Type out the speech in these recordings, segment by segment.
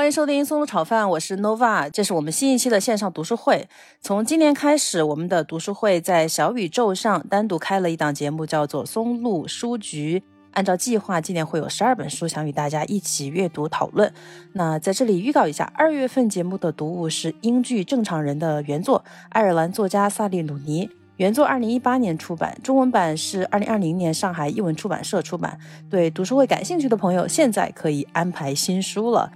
欢迎收听松露炒饭，我是 Nova，这是我们新一期的线上读书会。从今年开始，我们的读书会在小宇宙上单独开了一档节目，叫做松露书局。按照计划，今年会有十二本书想与大家一起阅读讨论。那在这里预告一下，二月份节目的读物是英剧《正常人》的原作，爱尔兰作家萨利鲁尼。原作二零一八年出版，中文版是二零二零年上海译文出版社出版。对读书会感兴趣的朋友，现在可以安排新书了。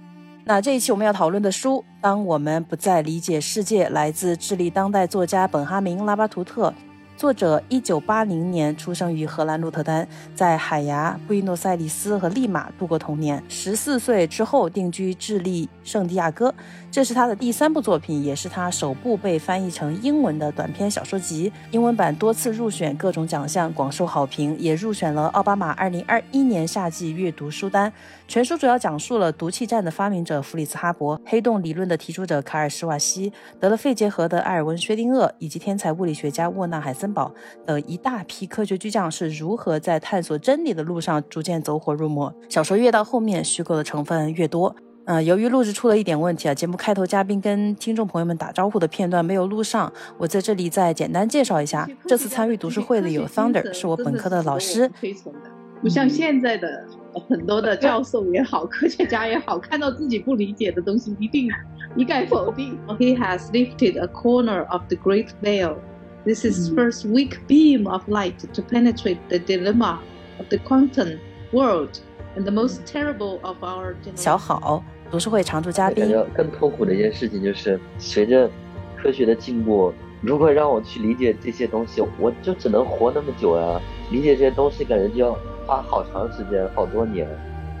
那这一期我们要讨论的书，当我们不再理解世界，来自智利当代作家本哈明·拉巴图特。作者一九八零年出生于荷兰鹿特丹，在海牙、布宜诺斯艾利斯和利马度过童年。十四岁之后定居智利圣地亚哥，这是他的第三部作品，也是他首部被翻译成英文的短篇小说集。英文版多次入选各种奖项，广受好评，也入选了奥巴马二零二一年夏季阅读书单。全书主要讲述了毒气战的发明者弗里茨哈伯、黑洞理论的提出者卡尔施瓦西、得了肺结核的埃尔温薛定谔以及天才物理学家沃纳海森堡等一大批科学巨匠是如何在探索真理的路上逐渐走火入魔。小说越到后面，虚构的成分越多。嗯，由于录制出了一点问题啊，节目开头嘉宾跟听众朋友们打招呼的片段没有录上，我在这里再简单介绍一下。这次参与读书会的有 Thunder，是我本科的老师。推崇的，不像现在的。很多的教授也好，科学家也好，看到自己不理解的东西，一定一概否定。He has lifted a corner of the great veil. This is first weak beam of light to penetrate the dilemma of the quantum world and the most terrible of our. 小好，读书会常驻嘉宾。感觉更痛苦的一件事情就是，随着科学的进步，如果让我去理解这些东西，我就只能活那么久啊！理解这些东西，感觉就要。花好长时间，好多年，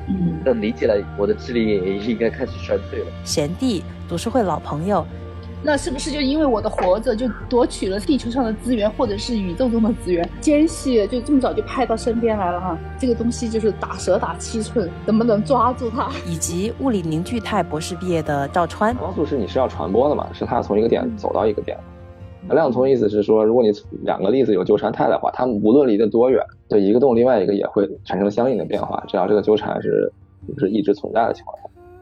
嗯，等理解了，我的智力也应该开始衰退了。贤弟，读书会老朋友，那是不是就因为我的活着，就夺取了地球上的资源，或者是宇宙中的资源？奸细就这么早就派到身边来了哈？这个东西就是打蛇打七寸，能不能抓住它？以及物理凝聚态博士毕业的赵川，光速是你是要传播的嘛？是它从一个点走到一个点。量从意思是说，如果你两个粒子有纠缠态的话，它们无论离得多远，对一个动另外一个也会产生相应的变化。只要这个纠缠是是一直存在的情况下，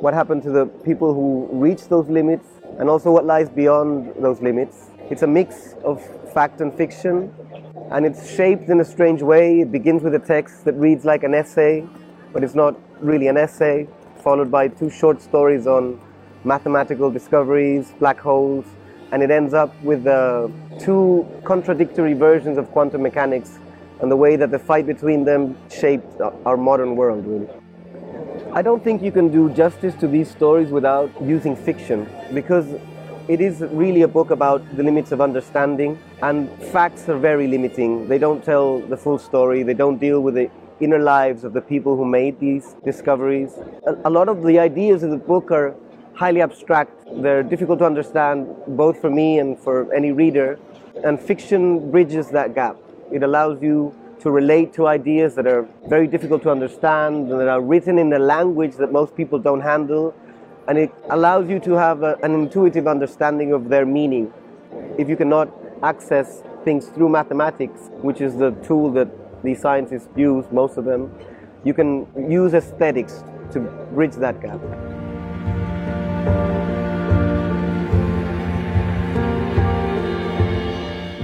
what happened to the people who reach those limits, and also what lies beyond those limits. It's a mix of fact and fiction, and it's shaped in a strange way. It begins with a text that reads like an essay, but it's not really an essay, followed by two short stories on mathematical discoveries, black holes, and it ends up with uh, two contradictory versions of quantum mechanics and the way that the fight between them shaped our modern world, really. I don't think you can do justice to these stories without using fiction because it is really a book about the limits of understanding and facts are very limiting. They don't tell the full story, they don't deal with the inner lives of the people who made these discoveries. A, lot of the ideas in the book are highly abstract. They're difficult to understand both for me and for any reader. And fiction bridges that gap. It allows you to relate to ideas that are very difficult to understand and that are written in a language that most people don't handle. And it allows you to have a, an intuitive understanding of their meaning. If you cannot access things through mathematics, which is the tool that these scientists use, most of them, you can use aesthetics to bridge that gap.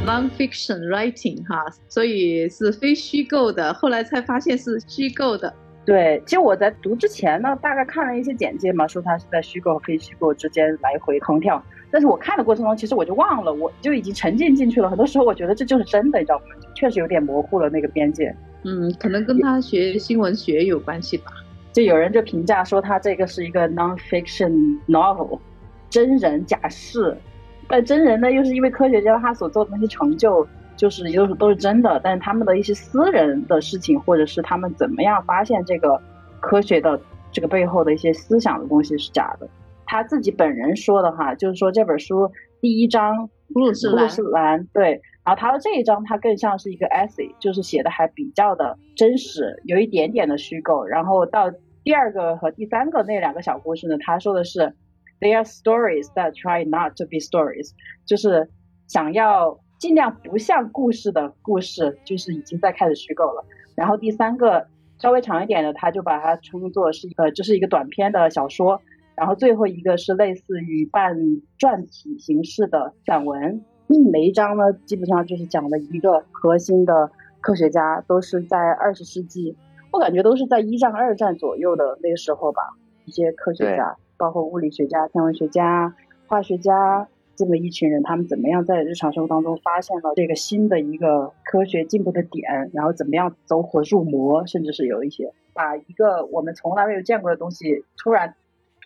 Non-fiction writing 哈，所以是非虚构的。后来才发现是虚构的。对，其实我在读之前呢，大概看了一些简介嘛，说它是在虚构和非虚构之间来回横跳。但是我看的过程中，其实我就忘了，我就已经沉浸进去了。很多时候我觉得这就是真的，你知道吗？确实有点模糊了那个边界。嗯，可能跟他学新闻学有关系吧。就有人就评价说，他这个是一个 non-fiction novel，真人假事。但真人呢，又是因为科学家他所做的那些成就，就是都是都是真的，但是他们的一些私人的事情，或者是他们怎么样发现这个科学的这个背后的一些思想的东西是假的。他自己本人说的哈，就是说这本书第一章布鲁斯兰，布鲁斯兰对，然后他的这一章他更像是一个 essay，就是写的还比较的真实，有一点点的虚构。然后到第二个和第三个那两个小故事呢，他说的是 they are stories that try not to be stories，就是想要尽量不像故事的故事，就是已经在开始虚构了。然后第三个稍微长一点的，他就把它称作是一个，就是一个短篇的小说。然后最后一个是类似于半传体形式的散文。每一章呢，基本上就是讲了一个核心的科学家，都是在二十世纪，我感觉都是在一战、二战左右的那个时候吧。一些科学家，包括物理学家、天文学家、化学家。这么一群人，他们怎么样在日常生活当中发现了这个新的一个科学进步的点，然后怎么样走火入魔，甚至是有一些把一个我们从来没有见过的东西突然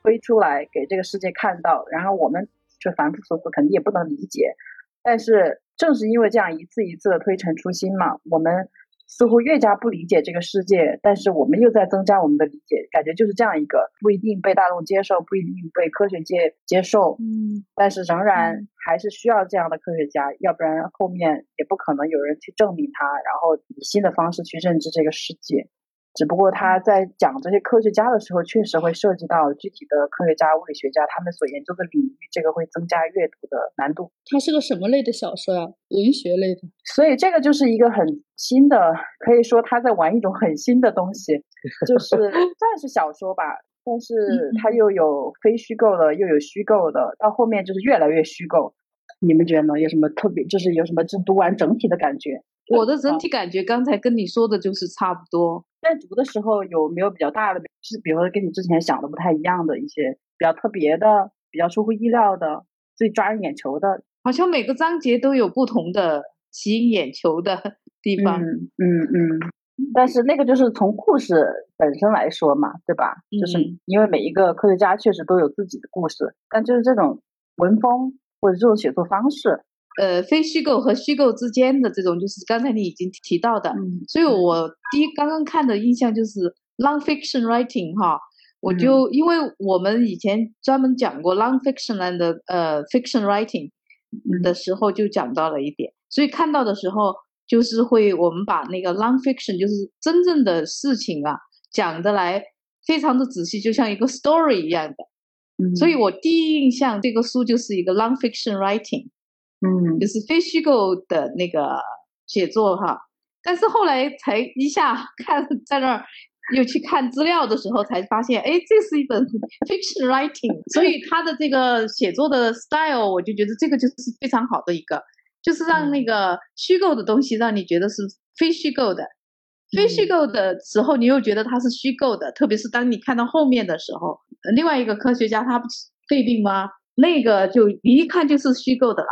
推出来给这个世界看到，然后我们却凡夫俗子肯定也不能理解，但是正是因为这样一次一次的推陈出新嘛，我们。似乎越加不理解这个世界，但是我们又在增加我们的理解，感觉就是这样一个不一定被大众接受，不一定被科学界接受，嗯，但是仍然还是需要这样的科学家，要不然后面也不可能有人去证明他，然后以新的方式去认知这个世界。只不过他在讲这些科学家的时候，确实会涉及到具体的科学家、物理学家他们所研究的领域，这个会增加阅读的难度。它是个什么类的小说呀？文学类的。所以这个就是一个很新的，可以说他在玩一种很新的东西，就是算是小说吧，但是它又有非虚构的，又有虚构的，到后面就是越来越虚构。你们觉得呢？有什么特别？就是有什么就读完整体的感觉？我的整体感觉刚才跟你说的就是差不多。在读的时候有没有比较大的，是比如说跟你之前想的不太一样的一些比较特别的、比较出乎意料的、最抓人眼球的？好像每个章节都有不同的吸引眼球的地方。嗯嗯嗯。但是那个就是从故事本身来说嘛，对吧？就是因为每一个科学家确实都有自己的故事，但就是这种文风或者这种写作方式。呃，非虚构和虚构之间的这种，就是刚才你已经提到的，所以我第一刚刚看的印象就是 nonfiction writing 哈，我就因为我们以前专门讲过 nonfiction and 呃 fiction writing 的时候就讲到了一点，所以看到的时候就是会我们把那个 nonfiction 就是真正的事情啊讲的来非常的仔细，就像一个 story 一样的，所以我第一印象这个书就是一个 nonfiction writing。嗯，就是非虚构的那个写作哈，但是后来才一下 看在那儿又去看资料的时候，才发现，哎，这是一本 fiction writing，所以他的这个写作的 style，我就觉得这个就是非常好的一个，就是让那个虚构的东西让你觉得是非虚构的，非虚构的时候你又觉得它是虚构的，特别是当你看到后面的时候，另外一个科学家他不是肺病吗？那个就一看就是虚构的啦。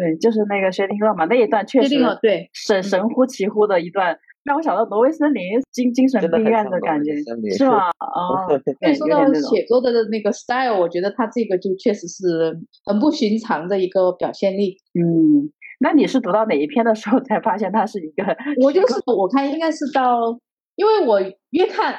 对，就是那个薛定谔嘛，那一段确实对神神乎其乎的一段，让我想到挪威森林精精神病院的感觉，是吗？哦，说到写作的那个 style，我觉得他这个就确实是很不寻常的一个表现力。嗯，那你是读到哪一篇的时候才发现他是一个？我就是我看应该是到，因为我越看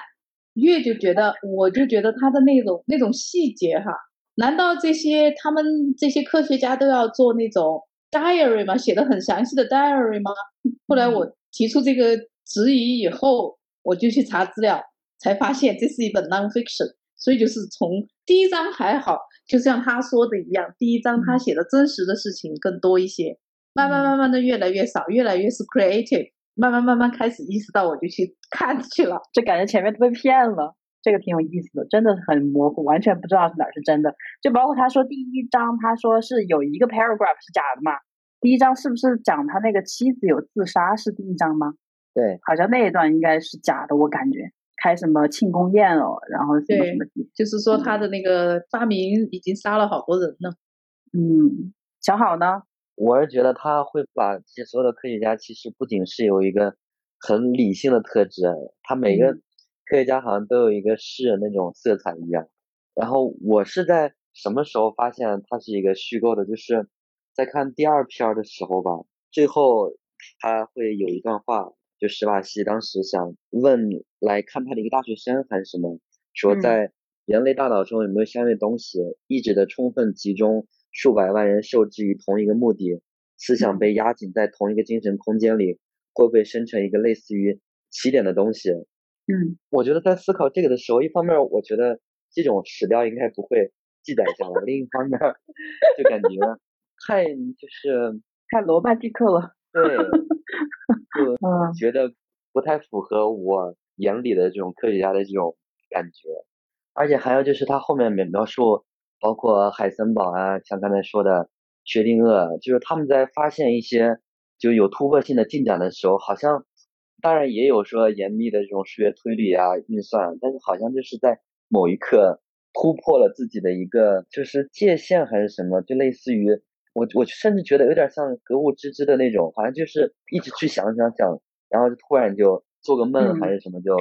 越就觉得，我就觉得他的那种那种细节哈。难道这些他们这些科学家都要做那种 diary 吗？写的很详细的 diary 吗？后来我提出这个质疑以后，我就去查资料，才发现这是一本 nonfiction。所以就是从第一章还好，就像他说的一样，第一章他写的真实的事情更多一些，慢慢慢慢的越来越少，越来越是 creative，慢慢慢慢开始意识到，我就去看去了，就感觉前面都被骗了。这个挺有意思的，真的很模糊，完全不知道是哪是真的。就包括他说第一章，他说是有一个 paragraph 是假的嘛？第一章是不是讲他那个妻子有自杀是第一章吗？对，好像那一段应该是假的，我感觉开什么庆功宴哦，然后什么什么，就是说他的那个发明已经杀了好多人呢。嗯，小好呢？我是觉得他会把这些所有的科学家，其实不仅是有一个很理性的特质，他每个。科学家好像都有一个诗人那种色彩一样，然后我是在什么时候发现它是一个虚构的？就是在看第二篇的时候吧，最后他会有一段话，就史瓦西当时想问来看他的一个大学生还是什么，说在人类大脑中有没有相应的东西，意志的充分集中，数百万人受制于同一个目的，思想被压紧在同一个精神空间里，会不会生成一个类似于起点的东西？嗯，我觉得在思考这个的时候，一方面我觉得这种史料应该不会记载下来，另一方面就感觉太就是太罗曼蒂克了。对，就 嗯。觉得不太符合我眼里的这种科学家的这种感觉，而且还有就是他后面描描述，包括海森堡啊，像刚才说的薛定谔，就是他们在发现一些就有突破性的进展的时候，好像当然也有说严密的这种数学推理啊、运算，但是好像就是在某一刻突破了自己的一个就是界限还是什么，就类似于。我我甚至觉得有点像格物致知的那种，好像就是一直去想想想，然后就突然就做个梦还是什么，就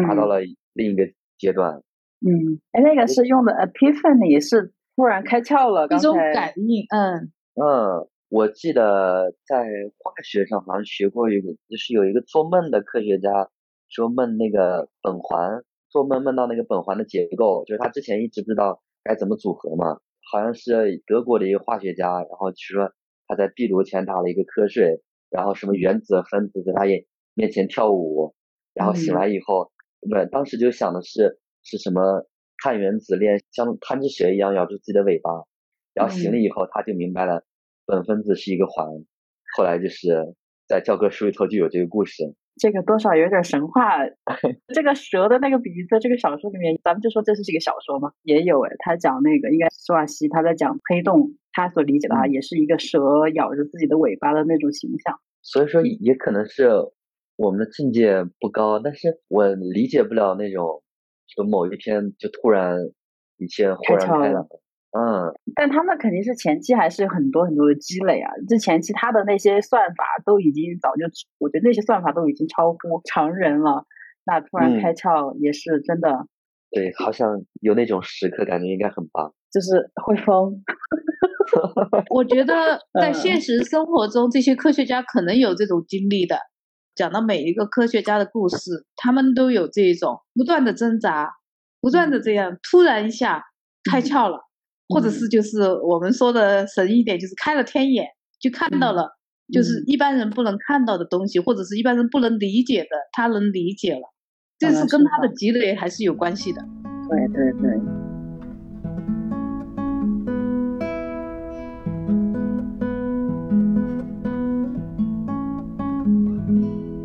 达到了另一个阶段。嗯，哎，那个是用的 epiphany，是突然开窍了，一种感应。嗯嗯，我记得在化学上好像学过一个，就是有一个做梦的科学家说梦那个苯环，做梦梦到那个苯环的结构，就是他之前一直不知道该怎么组合嘛。好像是德国的一个化学家，然后就说他在壁炉前打了一个瞌睡，然后什么原子分子在他眼面前跳舞，然后醒来以后，不，当时就想的是是什么碳原子链像贪吃蛇一样咬住自己的尾巴，然后醒了以后他就明白了苯分子是一个环，后来就是在教科书里头就有这个故事。这个多少有点神话。这个蛇的那个鼻子这个小说里面，咱们就说这是一个小说嘛，也有哎。他讲那个应该苏瓦西他在讲黑洞，他所理解的啊，也是一个蛇咬着自己的尾巴的那种形象。所以说也可能是我们的境界不高，但是我理解不了那种，就某一天就突然一切豁然开朗。嗯，但他们肯定是前期还是有很多很多的积累啊。这前期他的那些算法都已经早就，我觉得那些算法都已经超乎常人了。那突然开窍也是真的。嗯、对，好像有那种时刻，感觉应该很棒。就是会疯。我觉得 在现实生活中，这些科学家可能有这种经历的。讲到每一个科学家的故事，他们都有这种不断的挣扎，不断的这样，突然一下开窍了。或者是就是我们说的神一点，就是开了天眼，就看到了，就是一般人不能看到的东西，或者是一般人不能理解的，他能理解了，这是跟他的积累还是有关系的。对对对。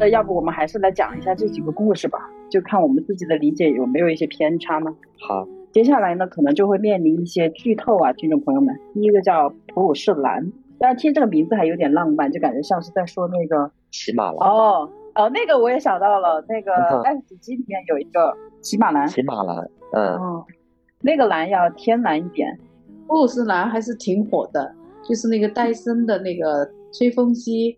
那要不我们还是来讲一下这几个故事吧，就看我们自己的理解有没有一些偏差呢？好。接下来呢，可能就会面临一些剧透啊，听众朋友们。第一个叫普鲁士蓝，但是听这个名字还有点浪漫，就感觉像是在说那个骑马蓝。哦哦，那个我也想到了，那个《爱死机》里面有一个骑马蓝。骑马蓝，嗯，哦，那个蓝要天蓝一点。普鲁士蓝还是挺火的，就是那个戴森的那个吹风机，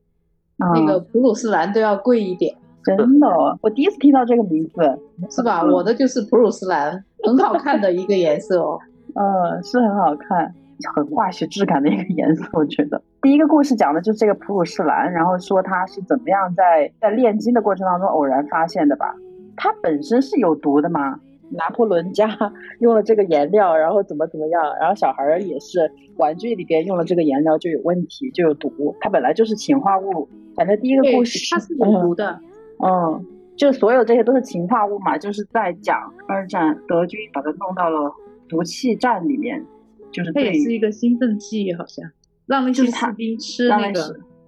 嗯、那个普鲁士蓝都要贵一点。真的，我第一次听到这个名字，是吧？我的就是普鲁士蓝。很好看的一个颜色哦，嗯，是很好看，很化学质感的一个颜色，我觉得。第一个故事讲的就是这个普鲁士蓝，然后说它是怎么样在在炼金的过程当中偶然发现的吧？它本身是有毒的吗？拿破仑家 用了这个颜料，然后怎么怎么样？然后小孩也是玩具里边用了这个颜料就有问题，就有毒。它本来就是氰化物，反正第一个故事它是有毒的，嗯。嗯就所有这些都是氰化物嘛，就是在讲二战德军把它弄到了毒气站里面，就是它也是一个兴奋剂，好像让那些士兵吃那个。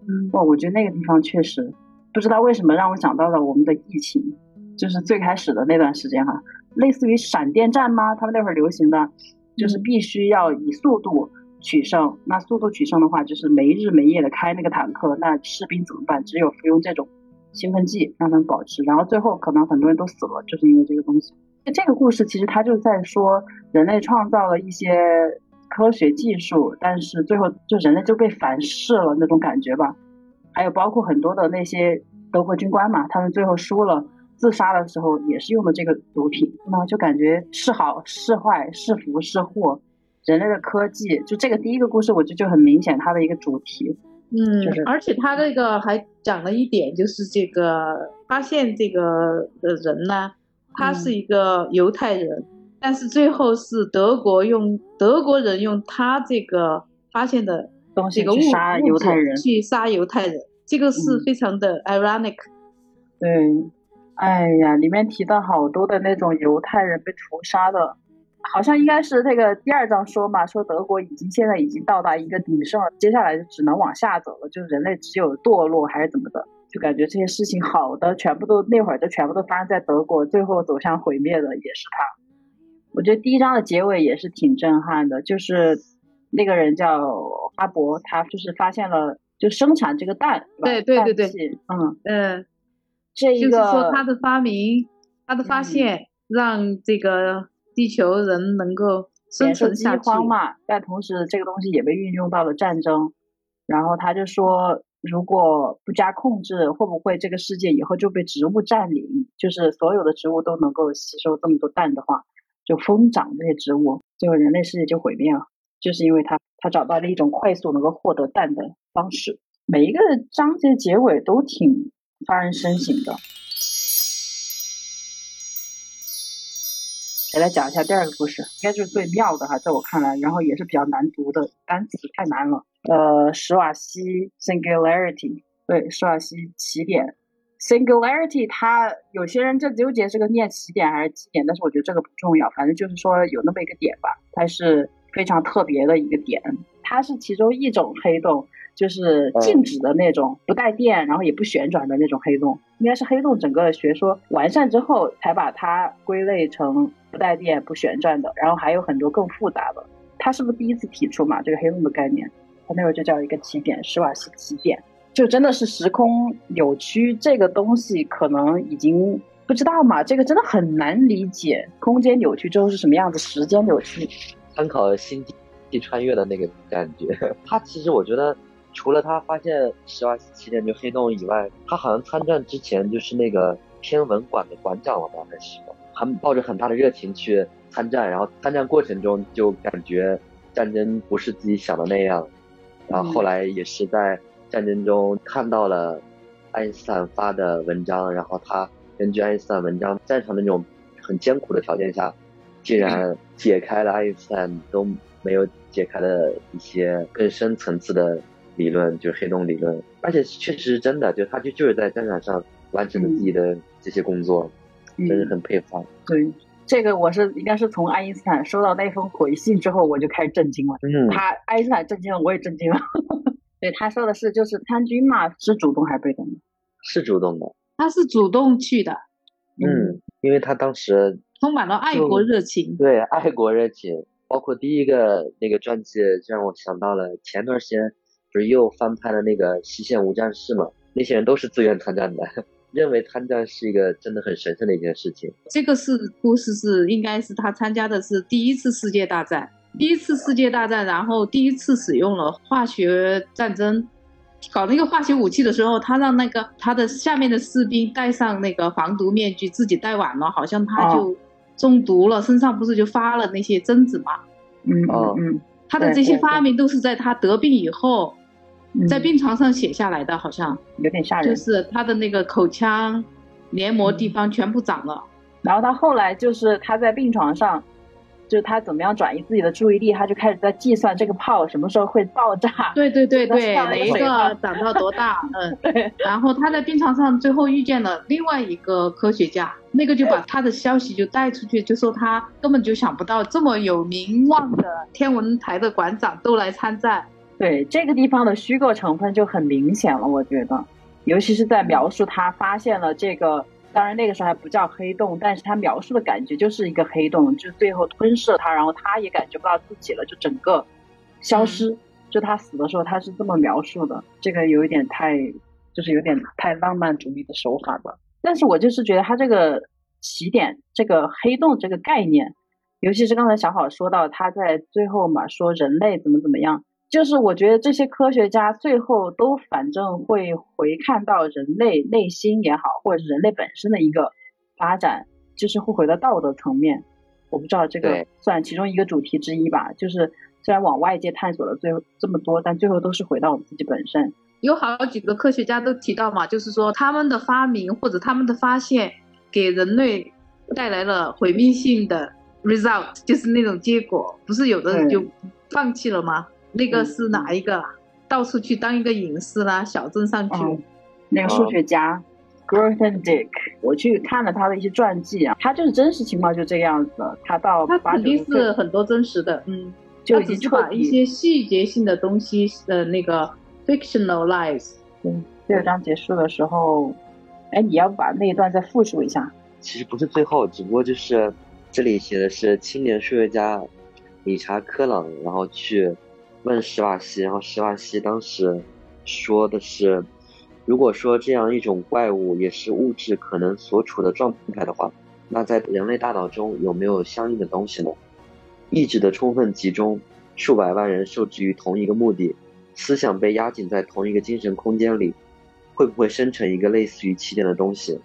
嗯，哇，我觉得那个地方确实不知道为什么让我想到了我们的疫情，就是最开始的那段时间哈，类似于闪电战吗？他们那会儿流行的就是必须要以速度取胜，那速度取胜的话就是没日没夜的开那个坦克，那士兵怎么办？只有服用这种。兴奋剂让他们保持，然后最后可能很多人都死了，就是因为这个东西。这个故事其实它就在说人类创造了一些科学技术，但是最后就人类就被反噬了那种感觉吧。还有包括很多的那些德国军官嘛，他们最后输了，自杀的时候也是用的这个毒品，那就感觉是好是坏是福是祸，人类的科技就这个第一个故事，我觉得就很明显它的一个主题。嗯，就是而且他这个还讲了一点，就是这个发现这个的人呢，他是一个犹太人，但是最后是德国用德国人用他这个发现的东西这个物去杀犹太人，去杀犹太人，这个是嗯非常的 ironic。对，哎呀，里面提到好多的那种犹太人被屠杀的，好像应该是那个第二章说嘛，说德国已经现在已经到达一个鼎盛了，接下来就只能往下走了，就是人类只有堕落还是怎么的，就感觉这些事情好的全部都那会儿就全部都发生在德国，最后走向毁灭的也是他。我觉得第一章的结尾也是挺震撼的，就是那个人叫哈勃，他就是发现了就生产这个氮，是吧对对对对嗯，嗯，就是这一个说他的发明，他的发嗯现，让这个地球人能够生存下去。荒嘛，但同时这个东西也被运用到了战争。然后他就说，如果不加控制，会不会这个世界以后就被植物占领？就是所有的植物都能够吸收这么多氮的话，就疯长这些植物，最后人类世界就毁灭了。就是因为他他找到了一种快速能够获得氮的方式。每一个章节结尾都挺发人深省的。谁来讲一下第二个故事？应该就是最妙的哈，在我看来，然后也是比较难读的单词，太难了。呃，史瓦西 singularity，对，史瓦西起点 singularity，它有些人就纠结这个念起点还是基点，但是我觉得这个不重要，反正就是说有那么一个点吧，它是非常特别的一个点，它是其中一种黑洞，就是静止的那种，不带电，然后也不旋转的那种黑洞，应该是黑洞整个学说完善之后才把它归类成不带电、不旋转的，然后还有很多更复杂的。他是不是第一次提出嘛这个黑洞的概念？他那会儿就叫一个起点，施瓦西起点，就真的是时空扭曲这个东西，可能已经不知道嘛，这个真的很难理解，空间扭曲之后是什么样子，时间扭曲。参考《星际穿越》的那个感觉。它其实我觉得，除了他发现史瓦西起点就黑洞以外，他好像参战之前就是那个天文馆的馆长了吧？还是还抱着很大的热情去参战，然后参战过程中就感觉战争不是自己想的那样，然后后来也是在战争中看到了爱因斯坦发的文章，然后他根据爱因斯坦文章，战场那种很艰苦的条件下，竟然解开了爱因斯坦都没有解开的一些更深层次的理论，就是黑洞理论。而且确实是真的，就他就就是在战场上完成了自己的这些工作，嗯真是很佩服他。对，这个我是应该是从爱因斯坦收到那封回信之后，我就开始震惊了。嗯，他爱因斯坦震惊了，我也震惊了。对，他说的是就是参军嘛，是主动还是被动的？是主动的，他是主动去的，嗯，因为他当时充满了爱国热情。对爱国热情，包括第一个那个传记，就让我想到了前段时间不是又翻拍了那个《西线无战事》嘛？那些人都是自愿参战的，认为参战是一个真的很神圣的一件事情。这个是故事是应该是他参加的是第一次世界大战，第一次世界大战，然后第一次使用了化学战争，搞那个化学武器的时候，他让那个他的下面的士兵戴上那个防毒面具，自己戴晚了，好像他就中毒了，身上不是就发了那些针子嘛？嗯哦嗯他的这些发明都是在他得病以后，嗯，在病床上写下来的，好像有点吓人就。是他的那个口腔黏膜地方全部长了。然后他后来就是他在病床上，就是他怎么样转移自己的注意力，他就开始在计算这个炮什么时候会爆炸。对对对对，那哪一个长到多大？嗯，对，然后他在病床上最后遇见了另外一个科学家，那个就把他的消息就带出去，就说他根本就想不到这么有名望的天文台的馆长都来参战。对这个地方的虚构成分就很明显了，我觉得，尤其是在描述他发现了这个，当然那个时候还不叫黑洞，但是他描述的感觉就是一个黑洞，就最后吞噬了他，然后他也感觉不到自己了，就整个消失。就他死的时候，他是这么描述的，这个有一点太，就是有点太浪漫主义的手法吧。但是我就是觉得他这个起点，这个黑洞这个概念，尤其是刚才小好说到他在最后嘛，说人类怎么怎么样，就是我觉得这些科学家最后都反正会回看到人类内心也好，或者是人类本身的一个发展，就是会回到道德层面。我不知道这个算其中一个主题之一吧，就是虽然往外界探索了最后这么多，但最后都是回到我们自己本身。有好几个科学家都提到嘛，就是说他们的发明或者他们的发现给人类带来了毁灭性的 result，就是那种结果，不是有的人就放弃了吗？那个是哪一个啊？到处去当一个隐士啦，小镇上去。嗯那个数学家 Grothendieck，Dick，我去看了他的一些传记啊，他就是真实情况就这个样子。他到他肯定是很多真实的，嗯，就他已经彻底只是把一些细节性的东西呃那个 fictionalize。嗯，第二章结束的时候，哎，你要不把那一段再复述一下？其实不是最后，只不过就是这里写的是青年数学家理查科朗，然后去问史瓦西，然后史瓦西当时说的是，如果说这样一种怪物也是物质可能所处的状态的话，那在人类大脑中有没有相应的东西呢？意志的充分集中，数百万人受制于同一个目的，思想被压紧在同一个精神空间里，会不会生成一个类似于起点的东西？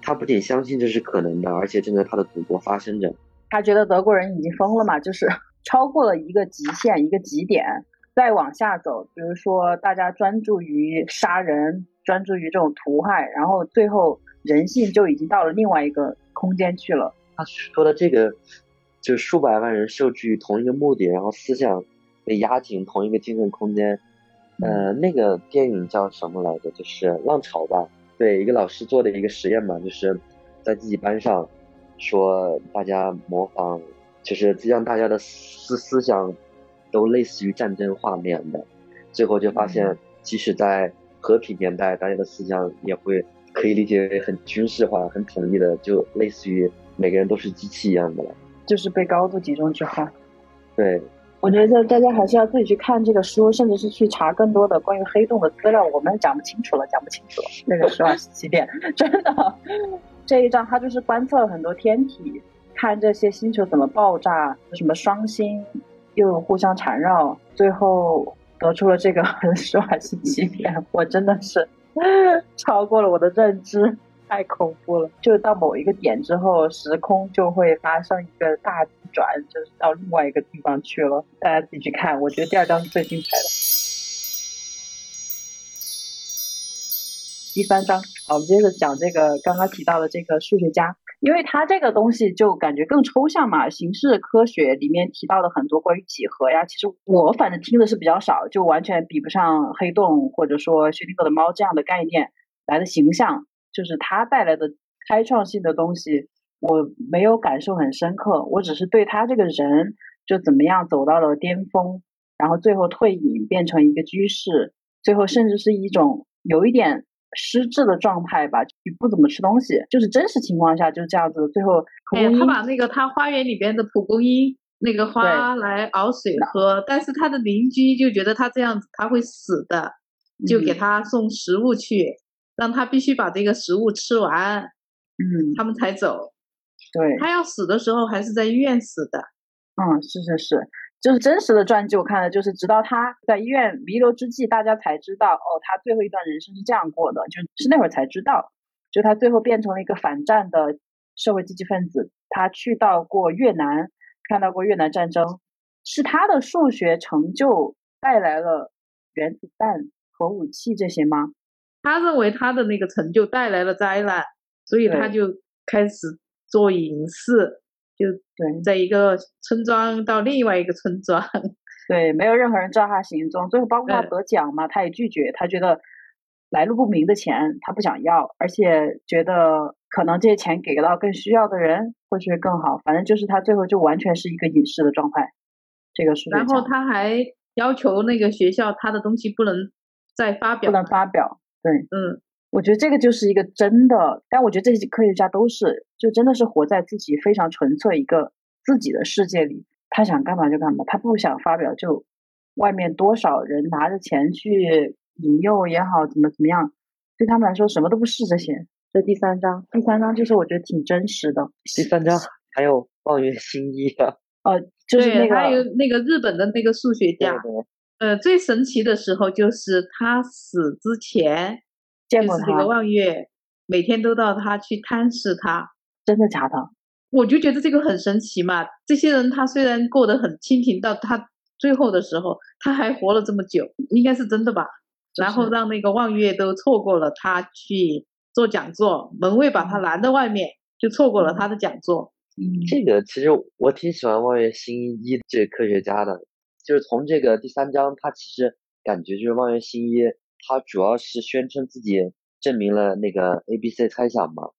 他不仅相信这是可能的，而且正在他的祖国发生着。他觉得德国人已经疯了嘛，就是超过了一个极限，一个极点，再往下走，比如说大家专注于杀人，专注于这种屠害，然后最后人性就已经到了另外一个空间去了。他说的这个，就数百万人受制于同一个目的，然后思想被压紧同一个精神空间。呃，那个电影叫什么来着？就是《浪潮》吧？对，一个老师做的一个实验嘛，就是在自己班上说大家模仿，就是让大家的思思想都类似于战争画面的，最后就发现，即使在和平年代，大家的思想也会可以理解为很军事化、很统一的，就类似于每个人都是机器一样的了。就是被高度集中之后，对，我觉得大家还是要自己去看这个书，甚至是去查更多的关于黑洞的资料。我们讲不清楚了，讲不清楚了。那个史瓦西奇点，真的，这一章他就是观测了很多天体，看这些星球怎么爆炸，什么双星又互相缠绕，最后得出了这个史瓦西奇点。我真的是超过了我的认知。太恐怖了！就到某一个点之后，时空就会发生一个大转，就是到另外一个地方去了。大家自己去看，我觉得第二章是最精彩的。第三章，好，我们接着讲这个刚刚提到的这个数学家，因为他这个东西就感觉更抽象嘛。形式科学里面提到的很多关于几何呀，其实我反正听的是比较少，就完全比不上黑洞或者说薛定谔的猫这样的概念来的形象。就是他带来的开创性的东西，我没有感受很深刻。我只是对他这个人就怎么样走到了巅峰，然后最后退隐变成一个居士，最后甚至是一种有一点失智的状态吧，不怎么吃东西，就是真实情况下就是这样子。最后，哎，他把那个他花园里边的蒲公英那个花来熬水喝，但是他的邻居就觉得他这样子他会死的，就给他送食物去。让他必须把这个食物吃完，嗯，他们才走。对，他要死的时候还是在医院死的。嗯，是是是，就是真实的传记，我看的就是直到他在医院弥留之际，大家才知道，哦，他最后一段人生是这样过的，就是那会儿才知道，就他最后变成了一个反战的社会积极分子。他去到过越南，看到过越南战争，是他的数学成就带来了原子弹、核武器这些吗？他认为他的那个成就带来了灾难，所以他就开始做隐士，就对，在一个村庄到另外一个村庄，对，没有任何人知道他行踪。最后包括他得奖嘛，他也拒绝，他觉得来路不明的钱他不想要，而且觉得可能这些钱给到更需要的人或许会更好。反正就是他最后就完全是一个隐士的状态。这个是。然后他还要求那个学校他的东西不能再发表，不能发表。对，嗯，我觉得这个就是一个真的，但我觉得这些科学家都是，就真的是活在自己非常纯粹一个自己的世界里，他想干嘛就干嘛，他不想发表，就外面多少人拿着钱去引诱也好，怎么怎么样，对他们来说什么都不是这些。这第三章，第三章就是我觉得挺真实的。第三章还有抱怨新一啊，呃，就是那个还有那个日本的那个数学家。对呃，最神奇的时候就是他死之前，见过他，这个望月每天都到他去探视他，真的假的？我就觉得这个很神奇嘛。这些人他虽然过得很清贫，到他最后的时候他还活了这么久，应该是真的吧？然后让那个望月都错过了他去做讲座，门卫把他拦在外面，就错过了他的讲座。嗯这个其实我挺喜欢望月新一这个科学家的，就是从这个第三章，他其实感觉就是望月新一，他主要是宣称自己证明了那个 A B C 猜想嘛。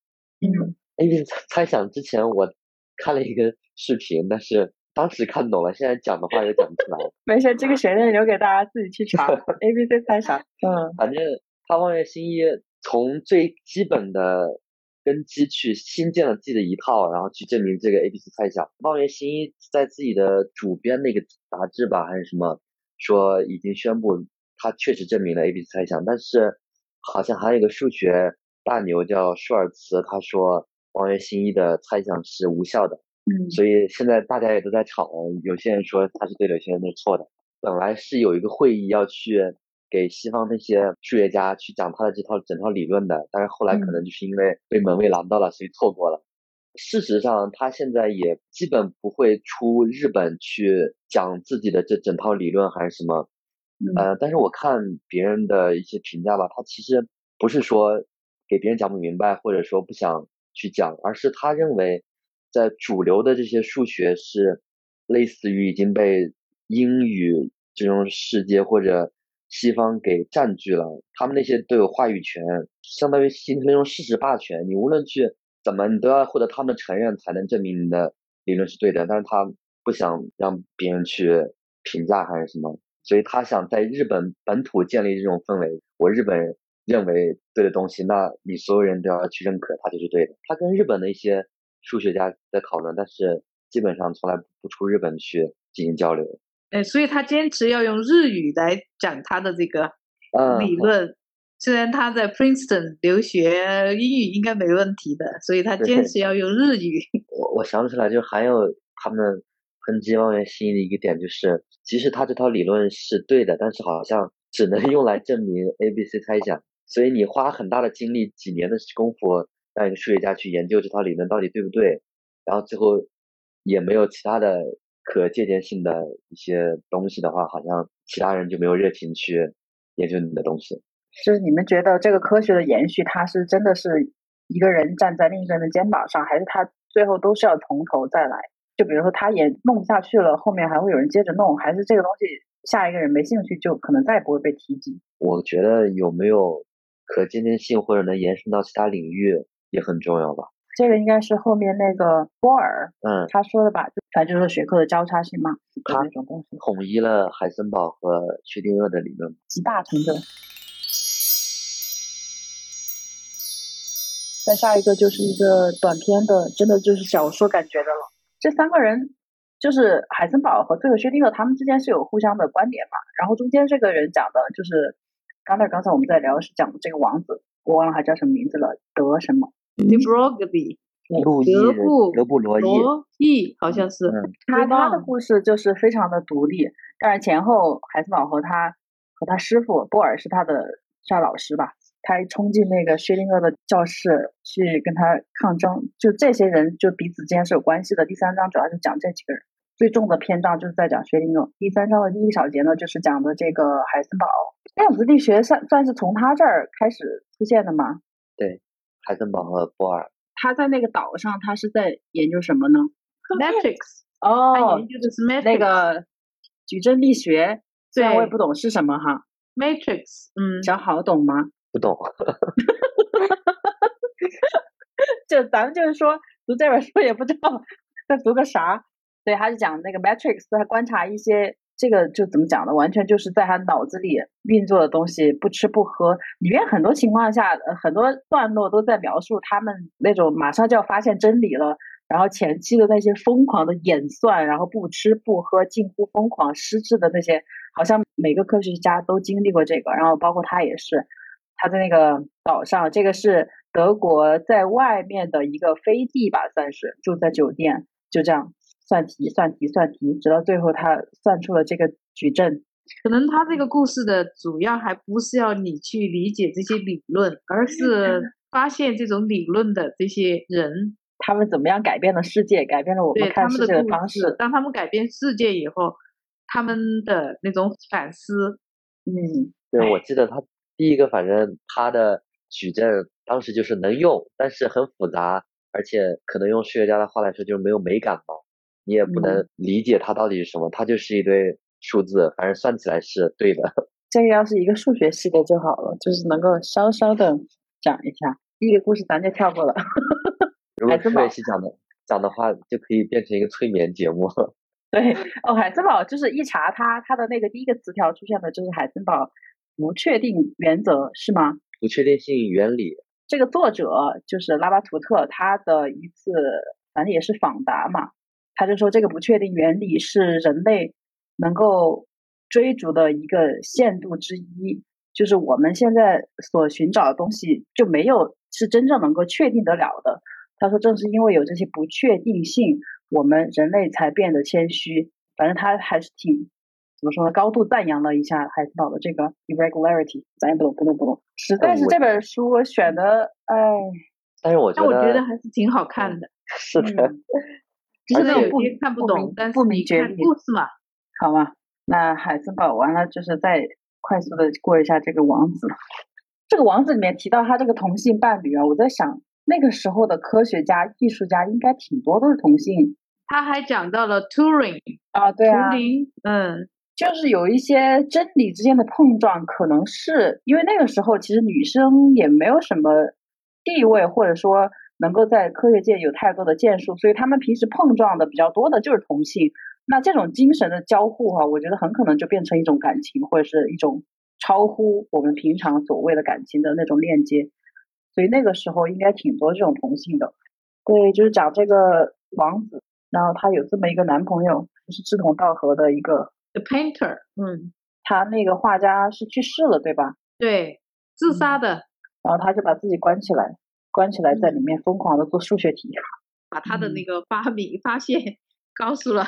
嗯 A B C 猜猜想之前我看了一个视频，但是当时看懂了，现在讲的话也讲不出来。没事，这个悬念留给大家自己去查。A B C 猜想，嗯反正他望月新一从最基本的根基去新建了自己的一套，然后去证明这个 A B C 猜想。望月新一在自己的主编那个杂志吧还是什么，说已经宣布他确实证明了 A B C 猜想，但是好像还有一个数学大牛叫舒尔茨，他说望月新一的猜想是无效的。嗯所以现在大家也都在吵，有些人说他是对的，有些人是错的。本来是有一个会议要去给西方那些数学家去讲他的这套整套理论的，但是后来可能就是因为被门卫拦到了，所以错过了。事实上，他现在也基本不会出日本去讲自己的这整套理论还是什么。呃，但是我看别人的一些评价吧，他其实不是说给别人讲不明白，或者说不想去讲，而是他认为在主流的这些数学是类似于已经被英语这种世界或者西方给占据了，他们那些都有话语权，相当于形成一种事实霸权。你无论去怎么，你都要获得他们承认才能证明你的理论是对的，但是他不想让别人去评价还是什么，所以他想在日本本土建立这种氛围。我日本人认为对的东西，那你所有人都要去认可他就是对的。他跟日本的一些数学家在讨论，但是基本上从来不出日本去进行交流。哎，所以他坚持要用日语来讲他的这个嗯，理论。虽然他在 Princeton 留学，英语应该没问题的，所以他坚持要用日语。我我想起来，就还有他们抨击望远新的一个点，就是即使他这套理论是对的，但是好像只能 用来证明 A、B、C 猜想，所以你花很大的精力，几年的功夫，让一个数学家去研究这套理论到底对不对，然后最后也没有其他的可借鉴性的一些东西的话，好像其他人就没有热情去研究你的东西。就是你们觉得这个科学的延续，它是真的是一个人站在另一个人的肩膀上，还是他最后都是要从头再来？就比如说他也弄不下去了，后面还会有人接着弄，还是这个东西下一个人没兴趣，就可能再也不会被提及？我觉得有没有可借鉴性或者能延伸到其他领域也很重要吧。这个应该是后面那个波尔嗯，他说的吧，反正就是学科的交叉性嘛，他那种东西，统一了海森堡和薛定谔的理论。集大成的。再下一个就是一个短篇的，真的就是小说感觉的了。这三个人就是海森堡和这个薛定谔，他们之间是有互相的观点嘛。然后中间这个人讲的就是，刚才刚才我们在聊是讲的这个王子，我忘了他叫什么名字了，德什么？d e b r o g b 路易德布德布罗意，罗意好像是，嗯他他的故事就是非常的独立，但是前后海森堡和他和他师傅波尔是他的是他老师吧，他一冲进那个薛定谔的教室去跟他抗争，就这些人就彼此之间是有关系的。第三章主要是讲这几个人，最重的篇章就是在讲薛定谔。第三章的第一小节呢，就是讲的这个海森堡。量子力学算算是从他这儿开始出现的吗？对海森堡和波尔。他在那个岛上，他是在研究什么呢？matrix，他哦研，究的是 matrix，那个矩阵力学，虽然我也不懂是什么哈，matrix，嗯，小好懂吗？不懂，就咱们就是说读这本书也不知道在读个啥，所以他是讲那个 matrix，他观察一些这个就怎么讲呢？完全就是在他脑子里运作的东西，不吃不喝。里面很多情况下，呃很多段落都在描述他们那种马上就要发现真理了，然后前期的那些疯狂的演算，然后不吃不喝，近乎疯狂失智的那些，好像每个科学家都经历过这个，然后包括他也是。他在那个岛上，这个是德国在外面的一个飞地吧，算是住在酒店，就这样算题算题算题，直到最后他算出了这个矩阵。可能他这个故事的主要还不是要你去理解这些理论，而是发现这种理论的这些人，他们怎么样改变了世界，改变了我们看世界的方式。。当他们改变世界以后，他们的那种反思，嗯，对，我记得他第一个，反正它的矩阵当时就是能用，但是很复杂，而且可能用数学家的话来说就是没有美感嘛，你也不能理解它到底是什么，它就是一堆数字，反正算起来是对的。这个要是一个数学系的就好了，就是能够稍稍的讲一下。第一个故事咱就跳过了。如果数学系讲的讲的话，就可以变成一个催眠节目。对，哦，海森堡就是一查他他的那个第一个词条出现的就是海森堡不确定原则是吗？不确定性原理。这个作者就是拉巴图特，他的一次反正也是访答嘛，他就说这个不确定原理是人类能够追逐的一个限度之一，就是我们现在所寻找的东西就没有是真正能够确定得了的。他说正是因为有这些不确定性。我们人类才变得谦虚，反正他还是挺怎么说呢？高度赞扬了一下海森堡的这个 irregularity，咱也不懂不懂不懂，实在是这本书选的，哎，但是我觉得，我觉得还是挺好看的，是的，就是有些看不懂，但是你看故事嘛，好吧，那海森堡完了，就是再快速的过一下这个王子，这个王子里面提到他这个同性伴侣啊，我在想。那个时候的科学家、艺术家应该挺多都是同性。他还讲到了 Turing 啊，对啊，图灵，嗯，就是有一些真理之间的碰撞，可能是因为那个时候其实女生也没有什么地位，或者说能够在科学界有太多的建树，所以他们平时碰撞的比较多的就是同性。那这种精神的交互哈，我觉得很可能就变成一种感情，或者是一种超乎我们平常所谓的感情的那种链接。所以那个时候应该挺多这种同性的，对，就是讲这个王子，然后他有这么一个男朋友，是志同道合的一个 the painter，嗯，他那个画家是去世了，对吧？对，自杀的，然后他就把自己关起来，关起来在里面疯狂的做数学题，把他的那个发明发现告诉了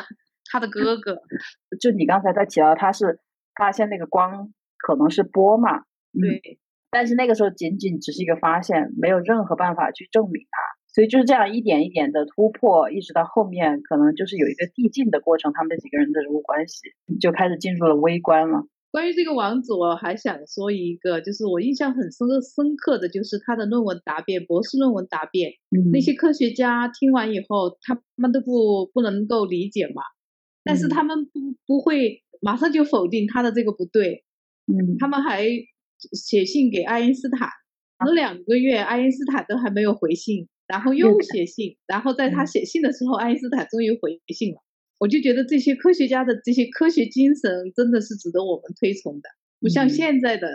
他的哥哥。就你刚才在提到他是发现那个光可能是波嘛？对。但是那个时候仅仅只是一个发现，没有任何办法去证明它，所以就是这样一点一点的突破，一直到后面可能就是有一个递进的过程，他们这几个人的人物关系就开始进入了微观了。关于这个王子，我还想说一个，就是我印象很深刻深刻的就是他的论文答辩，博士论文答辩，那。些科学家听完以后，他们都不不能够理解嘛，但是他们不不会马上就否定他的这个不对，嗯，他们还。写信给爱因斯坦，等两个月，爱因斯坦都还没有回信，然后又写信，然后在他写信的时候，爱因斯坦终于回信了。我就觉得这些科学家的这些科学精神真的是值得我们推崇的，不像现在的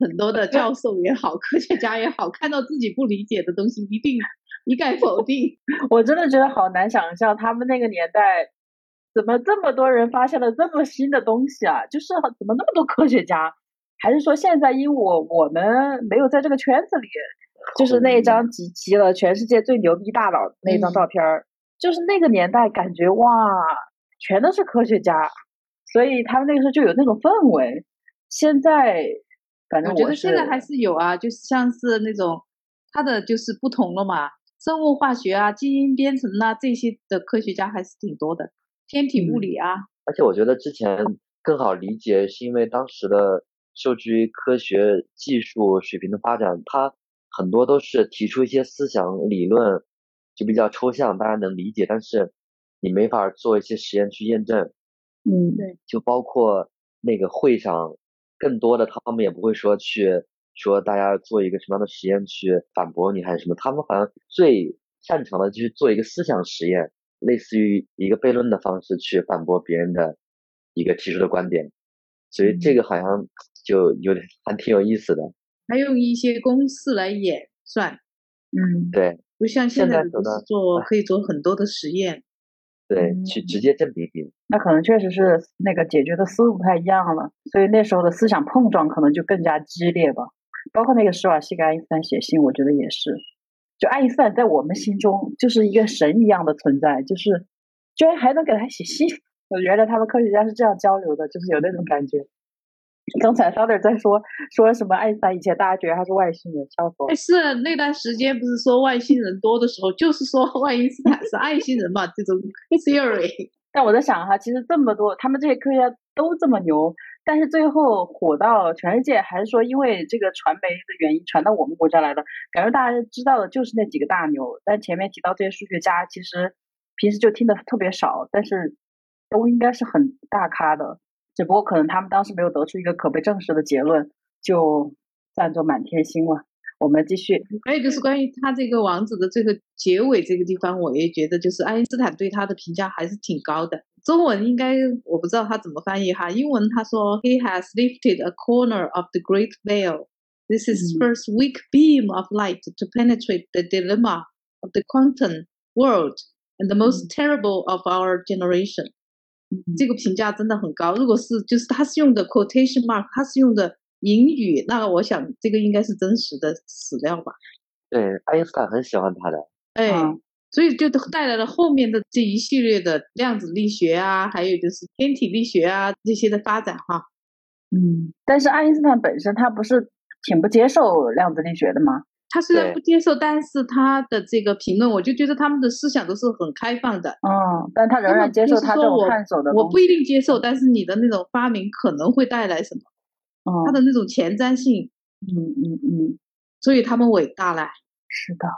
很多的教授也好，科学家也好，看到自己不理解的东西一定一概否定。我真的觉得好难想象他们那个年代怎么这么多人发现了这么新的东西啊！就是怎么那么多科学家？还是说现在，因为我我们没有在这个圈子里，就是那一张集齐了全世界最牛逼大佬那张照片儿，就是那个年代感觉哇，全都是科学家，所以他们那个时候就有那种氛围。现在，反正我觉得现在还是有啊，就像是那种他的就是不同了嘛，生物化学啊、基因编程啊这些的科学家还是挺多的，天体物理啊。而且我觉得之前更好理解，是因为当时的。受制于科学技术水平的发展，它很多都是提出一些思想理论，就比较抽象，大家能理解，但是你没法做一些实验去验证。嗯，对。就包括那个会上，更多的他们也不会说去说大家做一个什么样的实验去反驳你还是什么，他们好像最擅长的就是做一个思想实验，类似于一个悖论的方式去反驳别人的一个提出的观点，所以这个好像。就有点还挺有意思的，还用一些公式来演算，嗯，对，不像现在都是做可以做很多的实验，对，去直接证明。那可能确实是那个解决的思路不太一样了，所以那时候的思想碰撞可能就更加激烈吧。包括那个施瓦西给爱因斯坦写信，我觉得也是，就爱因斯坦在我们心中就是一个神一样的存在，就是居然还能给他写信，原来他们科学家是这样交流的，就是有那种感觉。刚才 Father 在说说什么？爱因斯坦以前大家觉得他是外星人，笑死我！是那段时间不是说外星人多的时候，就是说爱因斯坦是外星人嘛？这种 theory。但我在想哈，其实这么多他们这些科学家都这么牛，但是最后火到全世界，还是说因为这个传媒的原因传到我们国家来的？感觉大家知道的就是那几个大牛，但前面提到这些数学家，其实平时就听的特别少，但是都应该是很大咖的，只不过可能他们当时没有得出一个可被证实的结论，就算作满天星了。我们继续，还有就是关于他这个王子的这个结尾这个地方，我也觉得就是爱因斯坦对他的评价还是挺高的。中文应该我不知道他怎么翻译哈，英文他说 He has lifted a corner of the great veil. This is first weak beam of light to penetrate the dilemma of the quantum world and the most terrible of our generation. 这个评价真的很高。如果是就是他是用的 quotation mark，他是用的。英语，那我想这个应该是真实的史料吧？对，爱因斯坦很喜欢他的，哎，所以就带来了后面的这一系列的量子力学啊，还有就是天体力学啊这些的发展哈。嗯，但是爱因斯坦本身他不是挺不接受量子力学的吗？他虽然不接受，但是他的这个评论，我就觉得他们的思想都是很开放的。嗯，但他仍然接受他这种探索的。我不一定接受，但是你的那种发明可能会带来什么？他的那种前瞻性，嗯嗯嗯，所以他们伟大了。是的，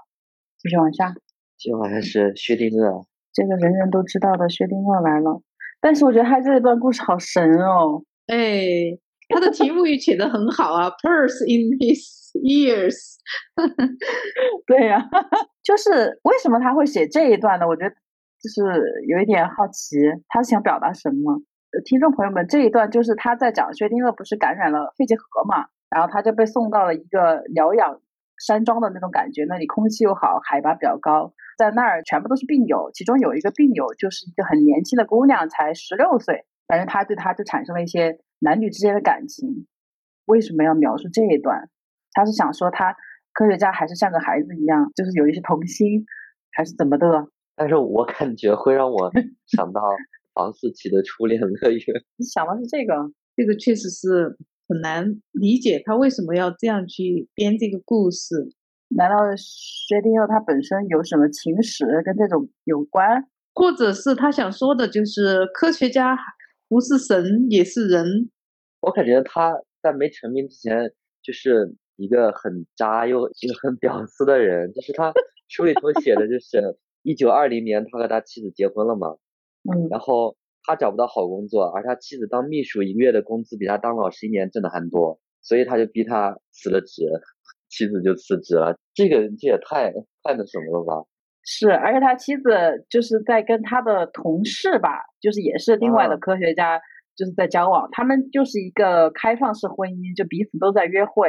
继续往下。接下来是薛定谔，这个人人都知道的薛定谔来了。但是我觉得他这一段故事好神哦。哎，他的题目也写得很好啊，Purse in his Years。对呀，就是为什么他会写这一段呢？我觉得就是有一点好奇，他想表达什么？听众朋友们，这一段就是他在讲薛定谔不是感染了肺结核嘛，然后他就被送到了一个疗养山庄的那种感觉，那里空气又好，海拔比较高，在那儿全部都是病友，其中有一个病友就是一个很年轻的姑娘，才十六岁，反正他对他就产生了一些男女之间的感情。为什么要描述这一段？他是想说他科学家还是像个孩子一样，就是有一些童心，还是怎么的？但是我感觉会让我 想到。房思琪的初恋乐园，你想的是这个？这个确实是很难理解，他为什么要这样去编这个故事？难道薛定谔他本身有什么情史跟这种有关？或者是他想说的就是科学家不是神也是人？我感觉他在没成名之前就是一个很渣又一个很屌丝的人，就是他书里头写的就是一九二零年他和他妻子结婚了嘛。嗯，然后他找不到好工作，而他妻子当秘书一个月的工资比他当老师一年挣的还多，所以他就逼他辞了职，妻子就辞职了。这个这也太太那什么了吧？是，而且他妻子就是在跟他的同事吧，就是也是另外的科学家，就是在交往。他们就是一个开放式婚姻，就彼此都在约会，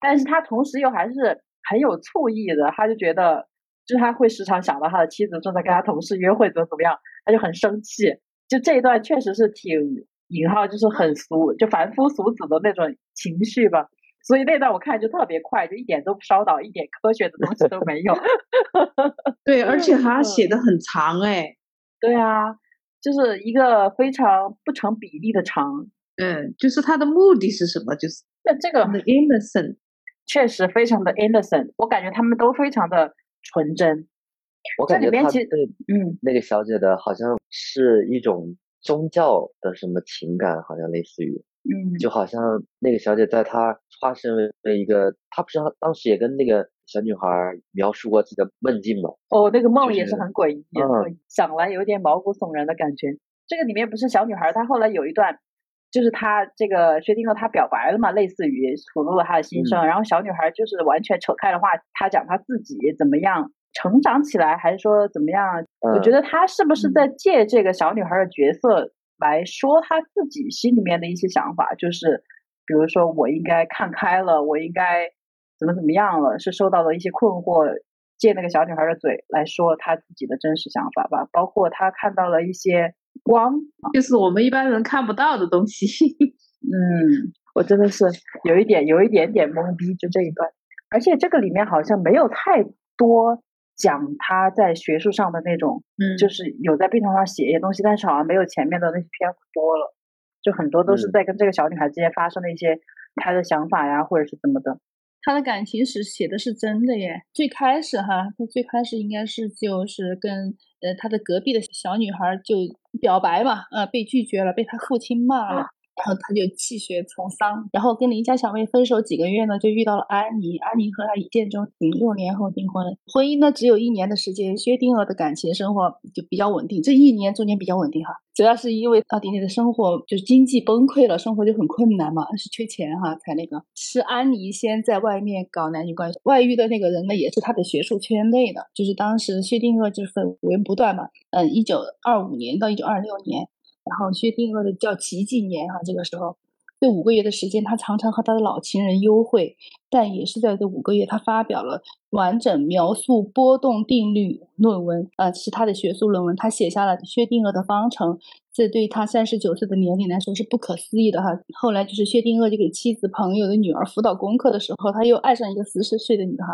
但是他同时又还是很有醋意的，他就觉得。就是他会时常想到他的妻子正在跟他同事约会怎么怎么样，他就很生气。就这一段确实是挺引号，就是很俗，就凡夫俗子的那种情绪吧。所以那段我看就特别快，就一点都不烧脑，一点科学的东西都没有。对，而且他写的很长哎。对啊，就是一个非常不成比例的长。嗯，就是他的目的是什么？就是那这个 innocent 确实非常的 innocent，我感觉他们都非常的。纯真，我感觉他对嗯那个小姐的好像是一种宗教的什么情感，好像类似于嗯，就好像那个小姐在她化身为一个，她不是当时也跟那个小女孩描述过自己的梦境吗？哦，那个梦也是很诡异，嗯，想来有点毛骨悚然的感觉。这个里面不是小女孩，她后来有一段，就是他这个薛定谔他表白了嘛，类似于吐露了他的心声，然后小女孩就是完全扯开了话，他讲他自己怎么样。成长起来，还是说怎么样？我觉得他是不是在借这个小女孩的角色来说他自己心里面的一些想法？就是比如说，我应该看开了，我应该怎么怎么样了？是受到了一些困惑，借那个小女孩的嘴来说他自己的真实想法吧。包括他看到了一些光，就是我们一般人看不到的东西。嗯，我真的是有一点有一点点懵逼，就这一段。而且这个里面好像没有太多。讲他在学术上的那种，嗯，就是有在病床上写一些东西，但是好像没有前面的那些篇幅多了，就很多都是在跟这个小女孩之间发生的一些他的想法呀，或者是怎么的。他的感情史写的是真的耶。最开始哈，他最开始应该是就是跟呃他的隔壁的小女孩就表白嘛，呃被拒绝了，被他父亲骂了。然后他就弃学从丧，然后跟邻家小妹分手几个月呢，就遇到了安妮。安妮和他一见钟情，六年后订婚。婚姻呢只有一年的时间，薛定谔的感情生活就比较稳定。这一年中间比较稳定哈，主要是因为奥地利的生活就是经济崩溃了，生活就很困难嘛，是缺钱哈才那个。是安妮先在外面搞男女关系，外遇的那个人呢也是他的学术圈内的，就是当时薛定谔就是绯闻不断嘛。嗯，一九二五年到一九二六年。然后薛定谔的叫奇迹年哈，这个时候这五个月的时间，他常常和他的老情人幽会，但也是在这五个月，他发表了完整描述波动定律论文啊，是他的学术论文，他写下了薛定谔的方程，这对他三十九岁的年龄来说是不可思议的哈。后来就是薛定谔就给妻子朋友的女儿辅导功课的时候，他又爱上一个十四岁的女孩，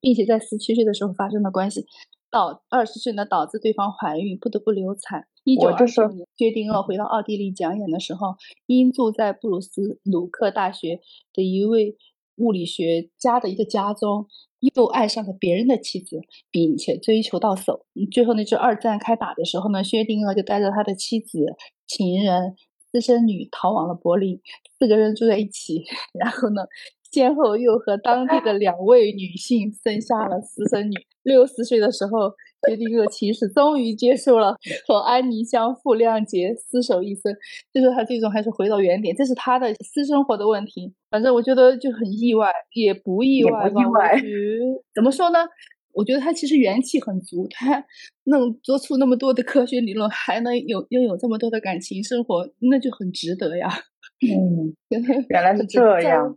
并且在十七岁的时候发生了关系。到二十岁呢，导致对方怀孕，不得不流产。一九二九年，薛定谔回到奥地利讲演的时候，因住在布鲁斯鲁克大学的一位物理学家的一个家中，又爱上了别人的妻子，并且追求到手。最后呢，就二战开打的时候呢，薛定谔就带着他的妻子、情人、私生女逃往了柏林，四个人住在一起。然后呢？先后又和当地的两位女性生下了私生女。六十岁的时候，薛定谔骑士终于接受了和安妮相负谅解、厮守一生。就是他最终还是回到原点，这是他的私生活的问题。反正我觉得就很意外，也不意外吧？我觉怎么说呢？我觉得他其实元气很足，他能做出那么多的科学理论，还能有拥有这么多的感情生活，那就很值得呀。嗯，原来是这样。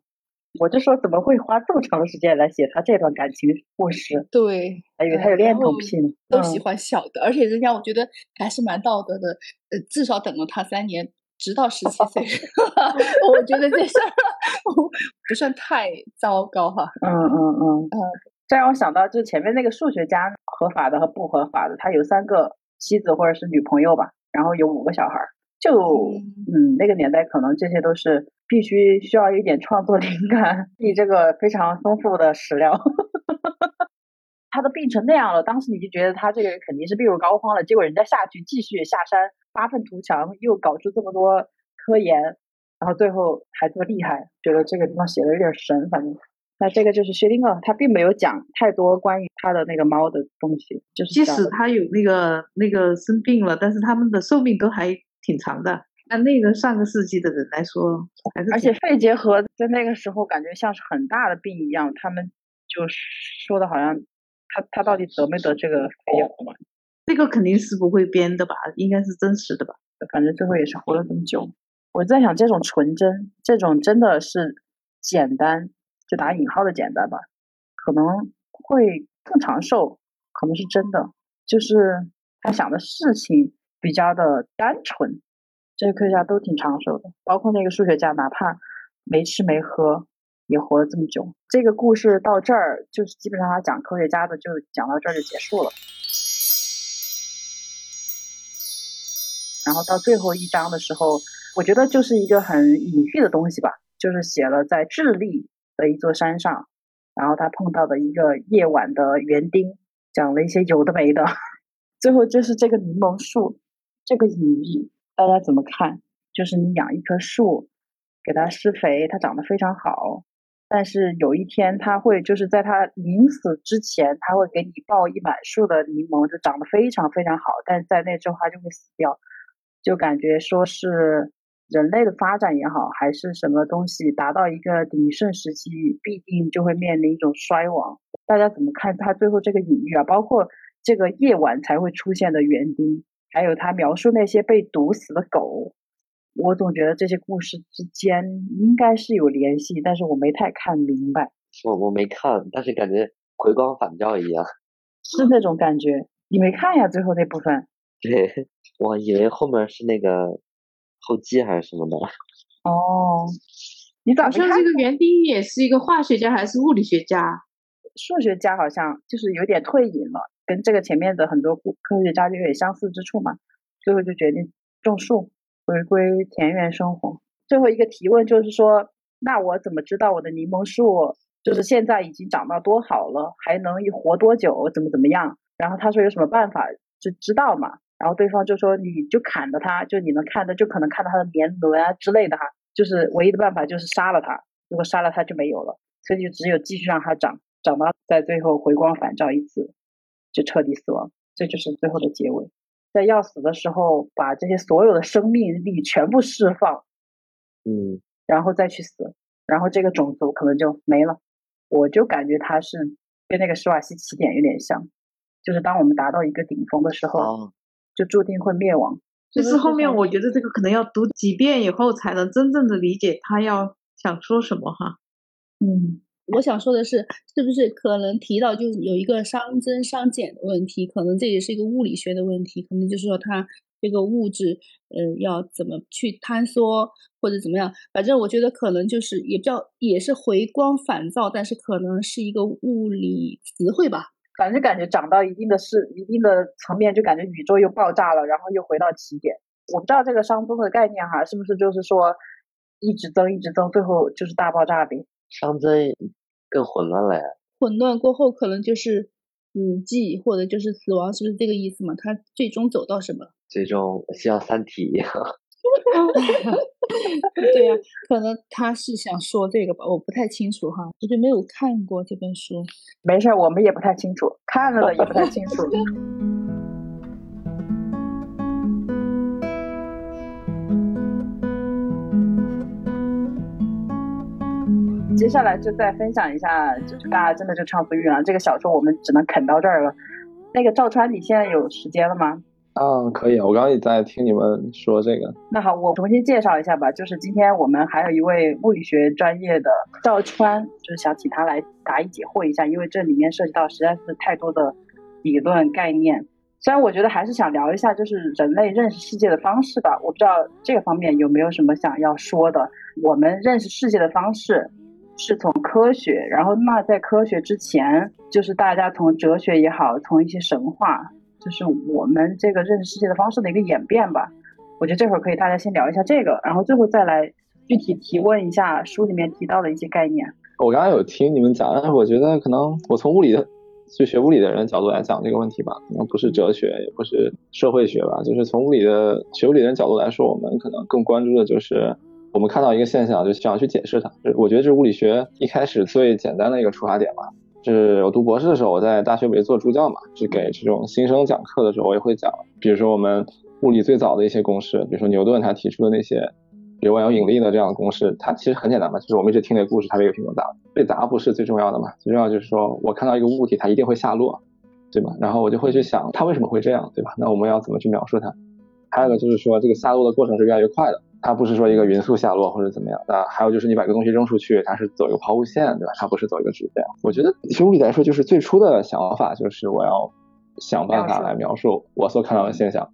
我就说怎么会花这么长时间来写他这段感情故事？对，还以为他有恋童癖呢。都喜欢小的，而且人家我觉得还是蛮道德的。呃，至少等了他三年，直到十七岁。我觉得这事儿不算太糟糕哈。嗯嗯嗯嗯。这让我想到，就前面那个数学家，合法的和不合法的，他有三个妻子或者是女朋友吧，然后有五个小孩儿。就嗯，那个年代可能这些都是必须需要一点创作灵感，你这个非常丰富的史料。他都病成那样了，当时你就觉得他这个人肯定是病入膏肓了。结果人家下去继续下山发愤图强，又搞出这么多科研，然后最后还这么厉害，觉得这个地方写的有点神。反正那这个就是薛定谔，他并没有讲太多关于他的那个猫的东西，就是即使他有那个那个生病了，但是他们的寿命都还。挺长的，按那个上个世纪的人来说，还是而且肺结核在那个时候感觉像是很大的病一样，他们就说的好像他他到底得没得这个肺结核嘛？这个肯定是不会编的吧？应该是真实的吧？反正最后也是活了这么久。我在想，这种纯真，这种真的是简单，就打引号的简单吧，可能会更长寿，可能是真的，就是他想的事情。比较的单纯，这些科学家都挺长寿的，包括那个数学家，哪怕没吃没喝也活了这么久。这个故事到这儿，就是基本上他讲科学家的就讲到这儿就结束了。然后到最后一章的时候，我觉得就是一个很隐喻的东西吧，就是写了在智利的一座山上，然后他碰到的一个夜晚的园丁，讲了一些有的没的，最后就是这个柠檬树。这个隐喻大家怎么看？就是你养一棵树，给它施肥，它长得非常好。但是有一天，它会就是在它临死之前，它会给你抱一满树的柠檬，就长得非常非常好。但是在那之后，它就会死掉。就感觉说是人类的发展也好，还是什么东西达到一个鼎盛时期，必定就会面临一种衰亡。大家怎么看它最后这个隐喻啊？包括这个夜晚才会出现的园丁。还有他描述那些被毒死的狗，我总觉得这些故事之间应该是有联系，但是我没太看明白。我我没看，但是感觉回光返照一样，是那种感觉。你没看呀？最后那部分？对，我以为后面是那个后记还是什么的。哦，你咋好像这个园丁也是一个化学家还是物理学家？数学家好像就是有点退隐了。跟这个前面的很多科学家就有相似之处嘛，最后就决定种树，回归田园生活。最后一个提问就是说，那我怎么知道我的柠檬树就是现在已经长到多好了，还能活多久，怎么怎么样？然后他说有什么办法就知道嘛。然后对方就说你就砍了它，就你能看到，就可能看到它的年轮啊之类的哈。就是唯一的办法就是杀了它，如果杀了它就没有了，所以就只有继续让它长，长到在最后回光返照一次，就彻底死亡。这就是最后的结尾，在要死的时候把这些所有的生命力全部释放，嗯，然后再去死，然后这个种族可能就没了。我就感觉他是跟那个施瓦西奇点有点像，就是当我们达到一个顶峰的时候，就注定会灭亡。就是后面我觉得这个可能要读几遍以后才能真正的理解他要想说什么哈。嗯。我想说的是，是不是可能提到就是有一个熵增熵减的问题？可能这也是一个物理学的问题，可能就是说它这个物质，嗯，要怎么去坍缩或者怎么样？反正我觉得可能就是也叫也是回光返照，但是可能是一个物理词汇吧。反正感觉涨到一定的是一定的层面，就感觉宇宙又爆炸了，然后又回到起点。我不知道这个熵增的概念哈，是不是就是说一直增一直增，最后就是大爆炸呗？熵增。更混乱了呀！混乱过后可能就是死寂，或者就是死亡，是不是这个意思嘛？他最终走到什么？最终像《三体》一样。对呀，可能他是想说这个吧，我不太清楚哈，我就没有看过这本书。没事，我们也不太清楚，看了也不太清楚。接下来就再分享一下，就是大家真的就畅所欲言了。这个小说我们只能啃到这儿了。那个赵川，你现在有时间了吗？嗯，可以。我刚刚也在听你们说这个。那好，我重新介绍一下吧。就是今天我们还有一位物理学专业的赵川，就是想请他来答疑解惑一下，因为这里面涉及到实在是太多的理论概念。虽然我觉得还是想聊一下，就是人类认识世界的方式吧。我不知道这个方面有没有什么想要说的。我们认识世界的方式。是从科学，然后那在科学之前，就是大家从哲学也好，从一些神话，就是我们这个认识世界的方式的一个演变吧。我觉得这会儿可以大家先聊一下这个，然后最后再来具体提问一下书里面提到的一些概念。我刚刚有听你们讲，但是我觉得可能我从物理的，就学物理的人角度来讲这个问题吧，可能不是哲学，也不是社会学吧，就是从物理的学物理的人角度来说，我们可能更关注的就是。我们看到一个现象，就想要去解释它。我觉得这是物理学一开始最简单的一个出发点吧。是我读博士的时候，我在大学里做助教嘛，是给这种新生讲课的时候，我也会讲。比如说我们物理最早的一些公式，比如说牛顿他提出的那些，比如万有引力的这样的公式，它其实很简单嘛，就是我们一直听那个故事，它这个苹果砸，被砸不是最重要的嘛，最重要就是说我看到一个物体，它一定会下落，对吧？然后我就会去想它为什么会这样，对吧？那我们要怎么去描述它？还有一个就是说这个下落的过程是越来越快的。它不是说一个匀速下落或者怎么样，那还有就是你把一个东西扔出去，它是走一个抛物线，对吧？它不是走一个直线。我觉得学物理来说，就是最初的想法就是我要想办法来描述我所看到的现象。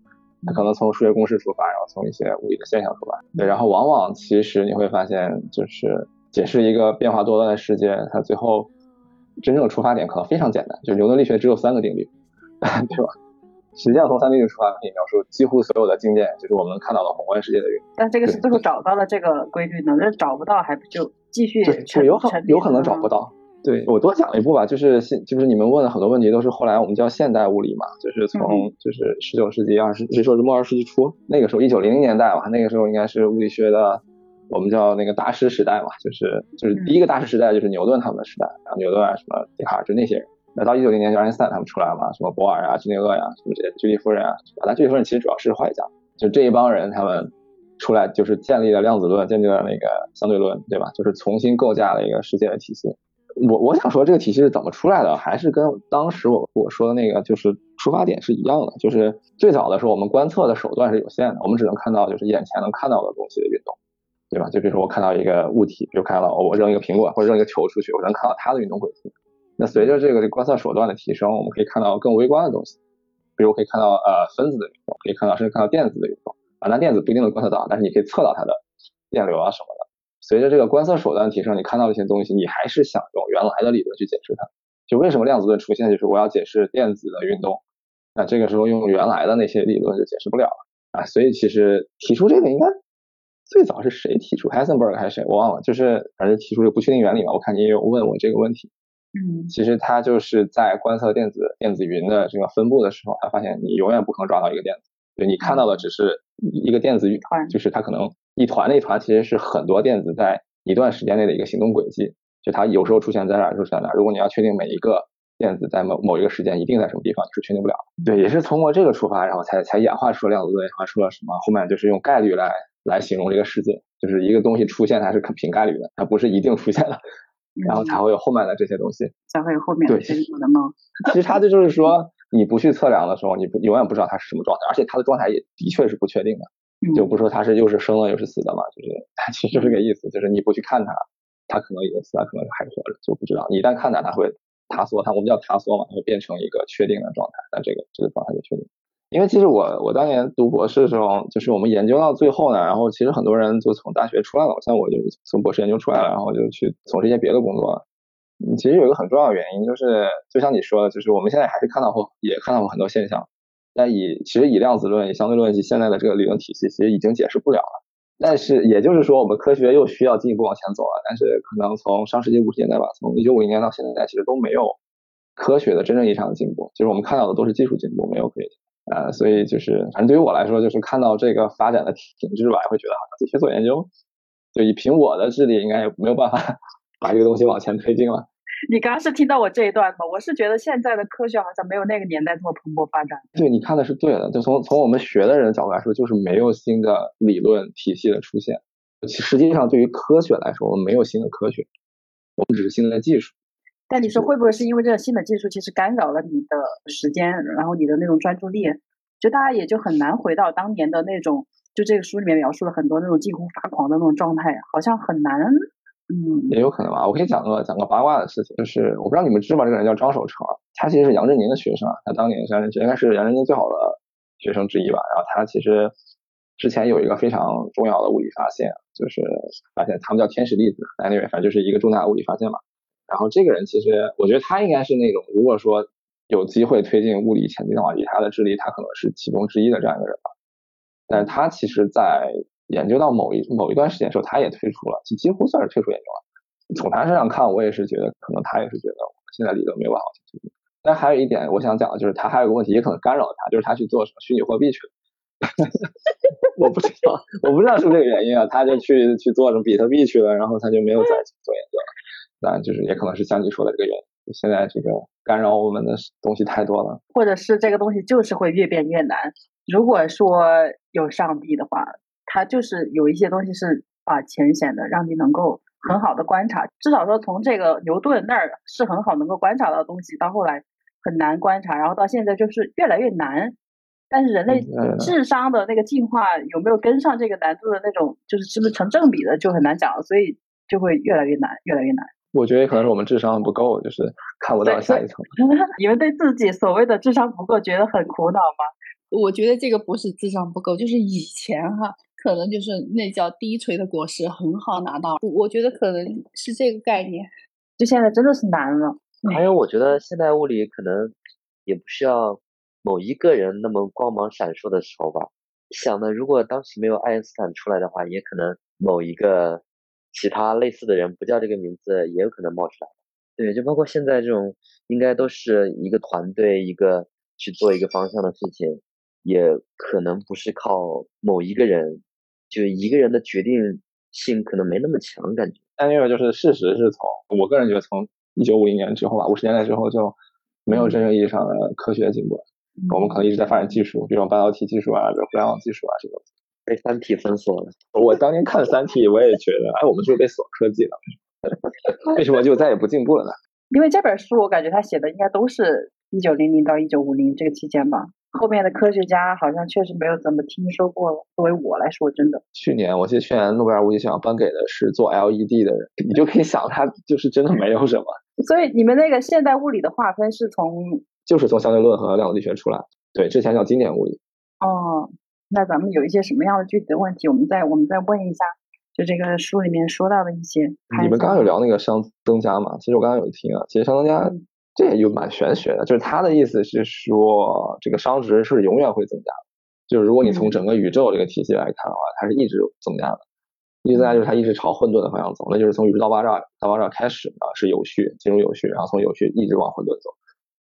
它可能从数学公式出发，然后从一些物理的现象出发。对，然后往往其实你会发现，就是解释一个变化多端的世界，它最后真正的出发点可能非常简单，就是牛顿力学只有三个定律，对吧？实际上，从三定律出发可以描述几乎所有的经典，就是我们看到的宏观世界的运但这个是最后找到了这个规律呢？那找不到还不就继续？是有可有可能找不到。对我多讲一步吧，就是现就是你们问的很多问题都是后来我们叫现代物理嘛，就是从就是十九世纪二十，可以说是末二十世纪初那个时候，一九零零年代吧，那个时候应该是物理学的我们叫那个大师时代嘛，就是就是第一个大师时代就是牛顿他们的时代，然后牛顿啊什么笛卡尔就那些人。那到一九零年就爱因斯坦他们出来了嘛，什么博尔啊、居内厄呀，什么这些居里夫人啊，那居里夫人其实主要是化学家，就这一帮人他们出来就是建立了量子论，建立了那个相对论，对吧？就是重新构架了一个世界的体系。我我想说这个体系是怎么出来的，还是跟当时我我说的那个就是出发点是一样的，就是最早的时候我们观测的手段是有限的，我们只能看到就是眼前能看到的东西的运动，对吧？就比如说我看到一个物体，比如看到我扔一个苹果或者扔一个球出去，我能看到它的运动轨迹。那随着这个观测手段的提升，我们可以看到更微观的东西，比如可以看到呃分子的运动，可以看到甚至看到电子的运动啊。那电子不一定能观测到，但是你可以测到它的电流啊什么的。随着这个观测手段的提升，你看到一些东西，你还是想用原来的理论去解释它。就为什么量子论出现，就是我要解释电子的运动，那这个时候用原来的那些理论就解释不了了啊。所以其实提出这个应该最早是谁提出 Heisenberg 还是谁我忘了，就是反正提出这个不确定原理嘛。我看你也有问我这个问题。嗯其实他就是在观测电子电子云的这个分布的时候，他发现你永远不可能抓到一个电子，就你看到的只是一个电子云就是它可能一团的一团其实是很多电子在一段时间内的一个行动轨迹，就它有时候出现在哪儿，有时候出现在哪儿。如果你要确定每一个电子在某某一个时间一定在什么地方，你是确定不了的。对，也是通过这个出发，然后才才演化出了量子论，演化出了什么？后面就是用概率来来形容这个世界，就是一个东西出现它是凭概率的，它不是一定出现的，然后才会有后面的这些东西。才会有后面的对深入的梦。其实它这就是说，你不去测量的时候，你不永远不知道它是什么状态，而且它的状态也的确是不确定的，嗯就不说它是又是生了又是死的嘛，就是它 其实就是这个意思，就是你不去看它，它可能已经死了，可能还活着，就不知道。你一旦看它，它会塌缩，它我们叫塌缩嘛，它会变成一个确定的状态，那这个这个状态就确定。因为其实我我当年读博士的时候，就是我们研究到最后呢，然后其实很多人就从大学出来了，像我就从博士研究出来了，然后就去从事一些别的工作。其实有一个很重要的原因，就是就像你说的，就是我们现在还是看到过，也看到过很多现象，但以其实以量子论、以相对论以现在的这个理论体系，其实已经解释不了了。但是也就是说，我们科学又需要进一步往前走了。但是可能从上世纪五十年代吧，从一九五零年到现在，其实都没有科学的真正意义上的进步，就是我们看到的都是技术进步，没有科学。呃，所以就是反正对于我来说，就是看到这个发展的停滞吧，会觉得好像继续做研究，就以凭我的智力，应该也没有办法 把这个东西往前推进了。你刚刚是听到我这一段吗？我是觉得现在的科学好像没有那个年代这么蓬勃发展。对，你看的是对的。就从从我们学的人的角度来说，就是没有新的理论体系的出现。实际上，对于科学来说，我们没有新的科学，我们只是新的技术。但你说会不会是因为这个新的技术其实干扰了你的时间，然后你的那种专注力，就大家也就很难回到当年的那种，就这个书里面描述了很多那种近乎发狂的那种状态，好像很难。嗯，也有可能吧。我可以讲个讲个八卦的事情，就是我不知道你们知不知道？这个人叫张守成，他其实是杨振宁的学生，他当年是杨振应该是杨振宁最好的学生之一吧。然后他其实之前有一个非常重要的物理发现，就是发现他们叫天使粒子，anyway，反正就是一个重大物理发现嘛。然后这个人其实我觉得他应该是那种，如果说有机会推进物理前进的话，以他的智力，他可能是其中之一的这样一个人吧。但是他其实，在研究到某一某一段时间的时候，他也退出了，就几乎算是退出研究了。从他身上看，我也是觉得，可能他也是觉得现在理论没有办法前进。但还有一点我想讲的就是，他还有个问题，也可能干扰他，就是他去做什么虚拟货币去了。我不知道，我不知道是不是这个原因啊，他就去去做什么比特币去了，然后他就没有再做研究了。那就是也可能是像你说的这个原因，现在这个干扰我们的东西太多了。或者是这个东西就是会越变越难。如果说有上帝的话，他就是有一些东西是啊浅显的，让你能够很好的观察。至少说从这个牛顿那儿是很好能够观察到的东西，到后来很难观察，然后到现在就是越来越难。但是人类智商的那个进化有没有跟上这个难度的那种，就是是不是成正比的，就很难讲了。所以就会越来越难，越来越难。我觉得可能是我们智商不够，就是看不到下一层。你们对自己所谓的智商不够觉得很苦恼吗？我觉得这个不是智商不够，就是以前哈，可能就是那叫低垂的果实很好拿到，我我觉得可能是这个概念。就现在真的是难了。还有，我觉得现代物理可能也不需要某一个人那么光芒闪烁的时候吧。想的，如果当时没有爱因斯坦出来的话，也可能某一个其他类似的人不叫这个名字，也有可能冒出来。对，就包括现在这种，应该都是一个团队，一个去做一个方向的事情，也可能不是靠某一个人，就一个人的决定性可能没那么强，感觉。但那个就是事实是从我个人觉得从一九五零年之后吧，五十年代之后就没有真正意义上的科学进步了。我们可能一直在发展技术，比如半导体技术啊，比如互联网技术啊这种。被三体封锁了。我当年看《三体》，我也觉得，哎，我们是不是被锁科技了？为什么就再也不进步了呢？因为这本书我感觉他写的应该都是一九零零到一九五零这个期间吧。后面的科学家好像确实没有怎么听说过了。作为我来说，真的，去年我记得去年诺贝尔物理学奖颁给的是做 LED 的人，你就可以想，他就是真的没有什么，所以你们那个现代物理的划分是从就是从相对论和量子力学出来。对，之前叫经典物理。哦，那咱们有一些什么样的具体的问题，我们再我们再问一下，就这个书里面说到的一些。你们刚刚有聊那个熵增加嘛？其实我刚刚有听啊，其实熵增加嗯这也就蛮玄学的，就是他的意思是说，这个熵值是永远会增加的，就是如果你从嗯整个宇宙这个体系来看的话，它是一直增加的。意思在就是它一直朝混沌的方向走，那就是从宇宙大爆炸大爆炸开始呢是有序进入有序，然后从有序一直往混沌走。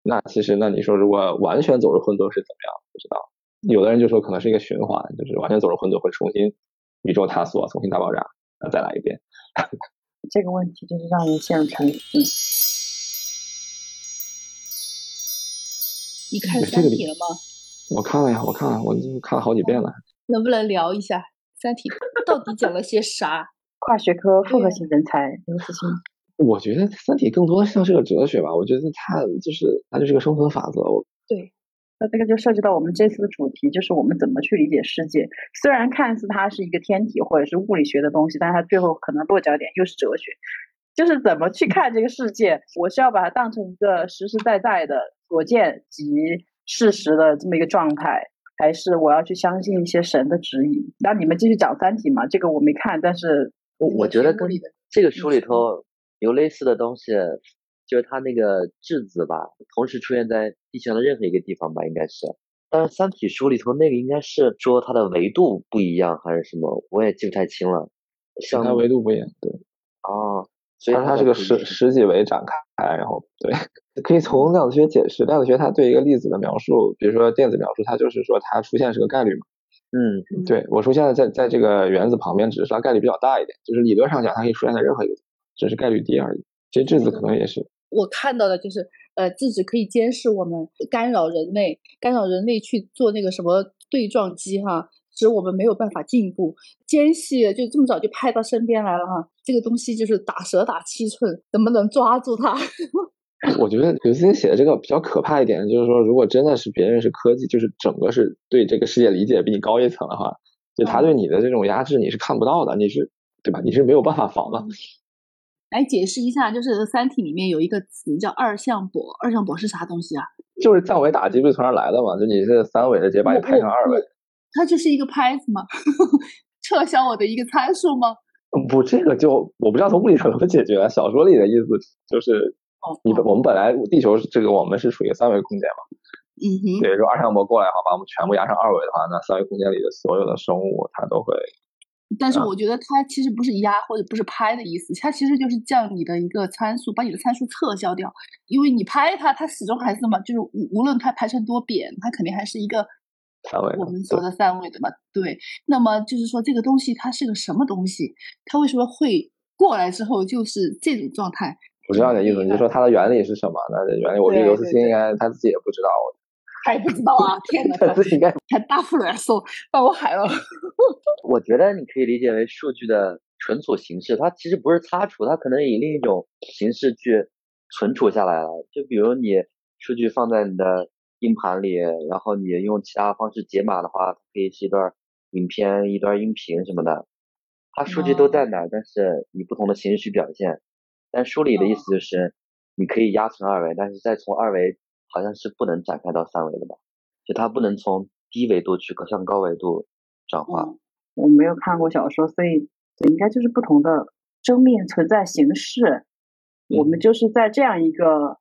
那其实那你说如果完全走入混沌是怎么样？不知道。有的人就说可能是一个循环，就是完全走入混沌会重新宇宙探索，重新大爆炸，然后再来一遍。这个问题就是让人陷入沉思。你看《这个里三体》了吗？我看了呀，我看了，我就看了好几遍了。能不能聊一下《三体》到底讲了些啥？跨学科复合型人才刘慈欣。我觉得《三体》更多像是个哲学吧，我觉得它就是它就是个生存法则。那这个就涉及到我们这次的主题，就是我们怎么去理解世界。虽然看似它是一个天体或者是物理学的东西，但是它最后可能落脚点又是哲学，就是怎么去看这个世界。我是要把它当成一个实实在在的所见及事实的这么一个状态，还是我要去相信一些神的指引？那你们继续讲《三体》嘛？这个我没看，但是我我觉得跟这个书里头有类似的东西，就是它那个质子吧，同时出现在地球的任何一个地方吧，应该是。但是《三体》书里头那个应该是说它的维度不一样还是什么，我也记不太清了。像它维度不一样，对，哦，所以它它是个十十几维展开，然后对，可以从量子学解释。量子学它对一个粒子的描述，比如说电子描述，它就是说它出现是个概率嘛。嗯，对我出现在在在这个原子旁边，只是它概率比较大一点，就是理论上讲它可以出现在任何一个，只是概率低而已。其实质子可能也是，我看到的就是，呃，自己可以监视我们，干扰人类，干扰人类去做那个什么对撞机哈，使我们没有办法进步。奸细就这么早就派到身边来了哈，这个东西就是打蛇打七寸，能不能抓住它？我觉得刘慈欣写的这个比较可怕一点，就是说如果真的是别人是科技，就是整个是对这个世界理解比你高一层的话，就他对你的这种压制你是看不到的，你是对吧？你是没有办法防的。来解释一下，就是《三体》里面有一个词叫二向箔，二向箔是啥东西啊？就是降维打击不是从那儿来的嘛？就你是三维的，直接把你拍成二维。它就是一个拍子吗？撤销我的一个参数吗？不，这个就我不知道从物理上怎么解决。小说里的意思就是，哦，你我们本来地球这个我们是属于三维空间嘛，嗯哼，对，如果二向箔过来的话，把我们全部压成二维的话，那三维空间里的所有的生物它都会啊但是我觉得它其实不是压或者不是拍的意思，它其实就是降你的一个参数，把你的参数撤销掉。因为你拍它，它始终还是嘛，就是无无论它拍成多扁，它肯定还是一个三位。我们说的三维的嘛。对，那么就是说这个东西它是个什么东西？它为什么会过来之后就是这种状态？我知道你的意思，你就说它的原理是什么？那原理我觉得对刘慈欣应该他自己也不知道，还不知道啊！天哪，他自己应该还大副来说把我害了。我觉得你可以理解为数据的存储形式，它其实不是擦除，它可能以另一种形式去存储下来了。就比如你数据放在你的硬盘里，然后你用其他方式解码的话，它可以是一段影片、一段音频什么的，它数据都在哪儿，但是以不同的形式去表现。但书里的意思就是，你可以压成二维，但是再从二维好像是不能展开到三维的吧？就它不能从低维度去向高维度转化。嗯我没有看过小说，所以应该就是不同的生命存在形式。我们就是在这样一个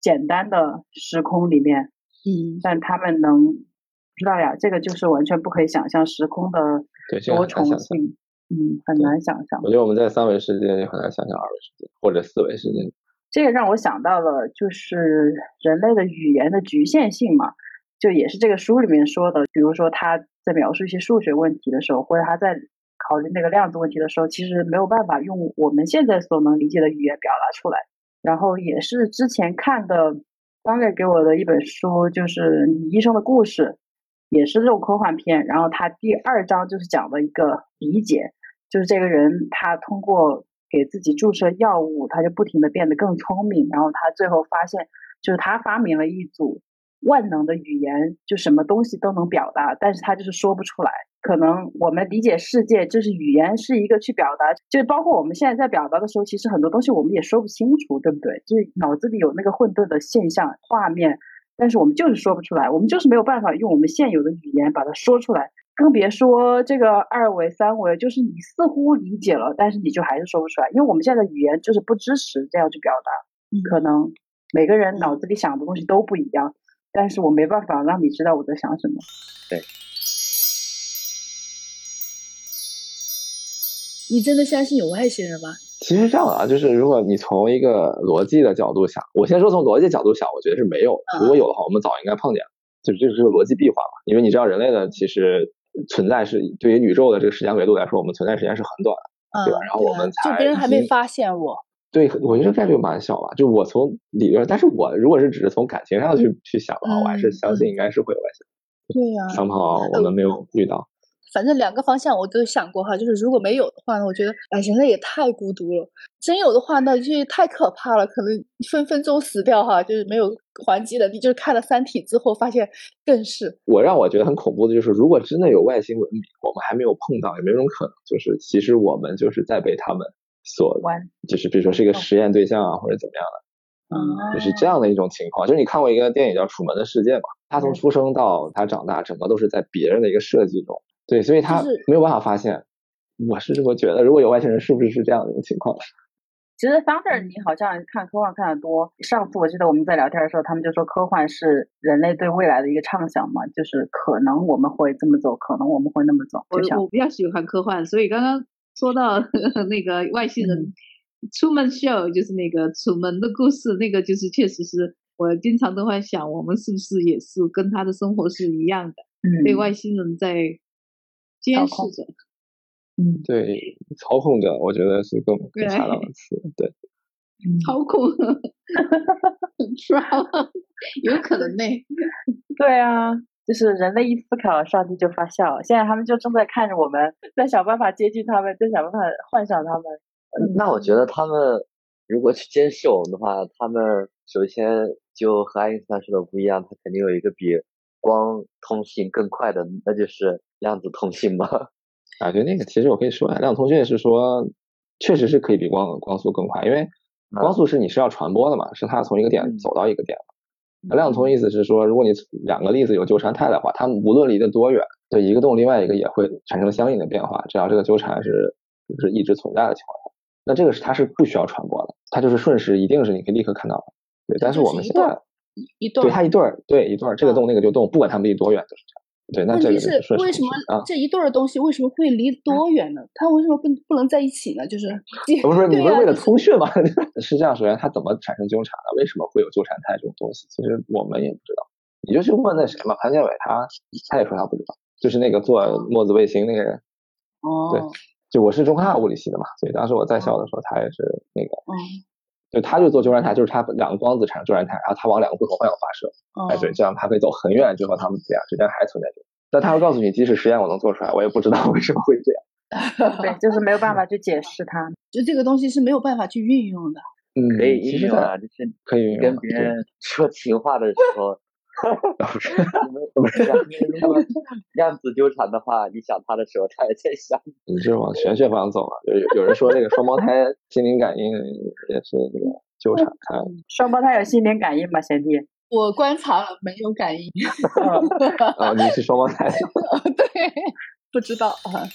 简单的时空里面，嗯，但他们能不知道呀？这个就是完全不可以想象时空的多重很难想象。性，嗯，很难想象我。觉得我们在三维世界也很难想象二维世界或者四维世界。这个让我想到了，就是人类的语言的局限性嘛，就也是这个书里面说的。比如说他在描述一些数学问题的时候，或者他在考虑那个量子问题的时候，其实没有办法用我们现在所能理解的语言表达出来。然后也是之前看的张瑞给我的一本书，就是《你医生的故事》，也是这种科幻片。然后他第二章就是讲的一个理解，就是这个人他通过给自己注射药物，他就不停的变得更聪明，然后他最后发现，就是他发明了一组万能的语言，就什么东西都能表达，但是他就是说不出来。可能我们理解世界，就是语言是一个去表达，就是包括我们现在在表达的时候，其实很多东西我们也说不清楚，对不对？就是脑子里有那个混沌的现象画面，但是我们就是说不出来，我们就是没有办法用我们现有的语言把它说出来。更别说这个二维、三维，就是你似乎理解了，但是你就还是说不出来，因为我们现在的语言就是不支持这样去表达。嗯可能每个人脑子里想的东西都不一样，但是我没办法让你知道我在想什么。对你真的相信有外星人吗？其实这样啊，就是如果你从一个逻辑的角度想，我先说从逻辑角度想，我觉得是没有的。如果有的话，我们早应该碰见了。就是这是个逻辑闭环嘛，因为你知道人类的其实存在是对于宇宙的这个时间维度来说，我们存在时间是很短的，对吧？然后我们才就别人还没发现我。对，我觉得概率蛮小吧。就我从理论，但是我如果是只是从感情上去去想的话，我还是相信应该是会有外星。对呀。三炮我们没有遇到。反正两个方向我都想过哈，就是如果没有的话呢，我觉得哎，人类也太孤独了；真有的话，那就太可怕了，可能分分钟死掉哈，就是没有还击能力。就是看了《三体》之后，发现更是我让我觉得很恐怖的就是，如果真的有外星文明，我们还没有碰到，有没有种可能，就是其实我们就是在被他们所，就是比如说是一个实验对象啊，或者怎么样的，就是这样的一种情况。就是你看过一个电影叫《楚门的世界》嘛？他从出生到他长大，整个都是在别人的一个设计中。对，所以他没有办法发现。我是这么觉得，如果有外星人，是不是是这样的一个情况？其实 Founder，你好像看科幻看的多。上次我记得我们在聊天的时候，他们就说科幻是人类对未来的一个畅想嘛，就是可能我们会这么走，可能我们会那么走。我我比较喜欢科幻，所以刚刚说到 那个外星人，Truman Show 就是那个楚门的故事，那个就是确实是我经常都会想，我们是不是也是跟他的生活是一样的，嗯被外星人在。监视着，嗯，对，操控着，我觉得是更更恰当的。词，对，操控，有可能呢，对啊，就是人类一思考，上帝就发笑，现在他们就正在看着我们，在想办法接近他们，在想办法幻想他们。那我觉得他们如果去监视我们的话，他们首先就和爱因斯坦说的不一样，他肯定有一个比光通信更快的，那就是。量子通信吗？啊，对，那个其实我可以说啊，量子通讯是说，确实是可以比光光速更快，因为光速是你是要传播的嘛，是它从一个点走到一个点。量子通信意思是说，如果你两个粒子有纠缠态的话，它们无论离得多远，对一个动另外一个也会产生相应的变化，只要这个纠缠是就是一直存在的情况下，那这个是它是不需要传播的，它就是瞬时一定是你可以立刻看到的。对，但是我们现在一对对他一对儿对一对儿，这个动那个就动，不管他们离多远都是这样。对，那问题是为什么这一对儿东西为什么会离多远呢？它为什么不不能在一起呢？就是 不是你们为了通讯吗？是这样，首先它怎么产生纠缠的？为什么会有纠缠态这种东西？其实我们也不知道。你就去问那谁嘛，潘建伟，他他也说他不知道。就是那个做墨子卫星那个人。哦。对，就我是中科大物理系的嘛，所以当时我在校的时候，他也是那个。嗯。就他就做纠缠态，就是他两个光子产生纠缠态，然后他往两个不同方向发射，哎，对，这样他可以走很远之后，他们俩之间还存在着。但他会告诉你，即使实验我能做出来，我也不知道为什么会这样。对，就是没有办法去解释它，就这个东西是没有办法去运用的。嗯，可以运用啊，就是可以跟别人说情话的时候。不是，不是，如果量子纠缠的话，你想他的时候，他也在想。你是往玄学方向走了，有有人说这个双胞胎心灵感应也是那个纠缠。双胞胎有心灵感应吗，贤弟？我观察了，没有感应。啊，你是双胞胎？对，不知道啊。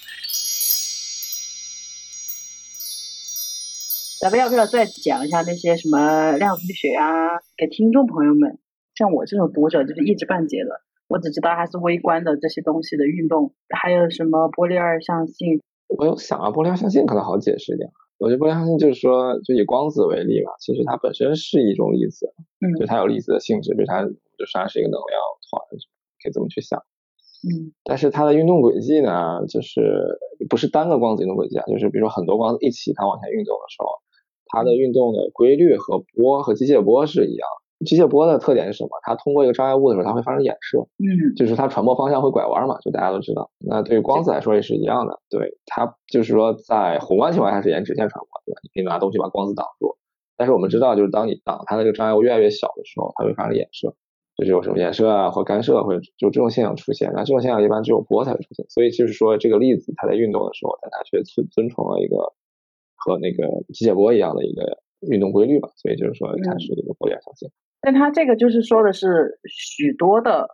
咱们要不要再讲一下那些什么量子力学啊，给听众朋友们？像我这种读者就是一知半解的，我只知道它是微观的这些东西的运动，还有什么波粒二象性。我有想啊，波粒二象性可能好解释一点。我觉得波粒二象性就是说，就以光子为例吧，其实它本身是一种粒子，嗯，就它有粒子的性质，比如它就算是一个能量团，可以这么去想。嗯，但是它的运动轨迹呢，就是不是单个光子运动轨迹啊，就是比如说很多光子一起它往前运动的时候，它的运动的规律和波和机械波是一样。机械波的特点是什么？它通过一个障碍物的时候，它会发生衍射，嗯，就是它传播方向会拐弯嘛，就大家都知道。那对于光子来说也是一样的，对它就是说在宏观情况下是沿直线传播，对吧？你可以拿东西把光子挡住，但是我们知道，就是当你挡它的这个障碍物越来越小的时候，它会发生衍射，就是有什么衍射啊或干涉，或者就这种现象出现。那这种现象一般只有波才会出现，所以就是说这个粒子它在运动的时候，但它却遵遵从了一个和那个机械波一样的一个运动规律吧，所以就是说它是一个波粒二象性。但它这个就是说的是许多的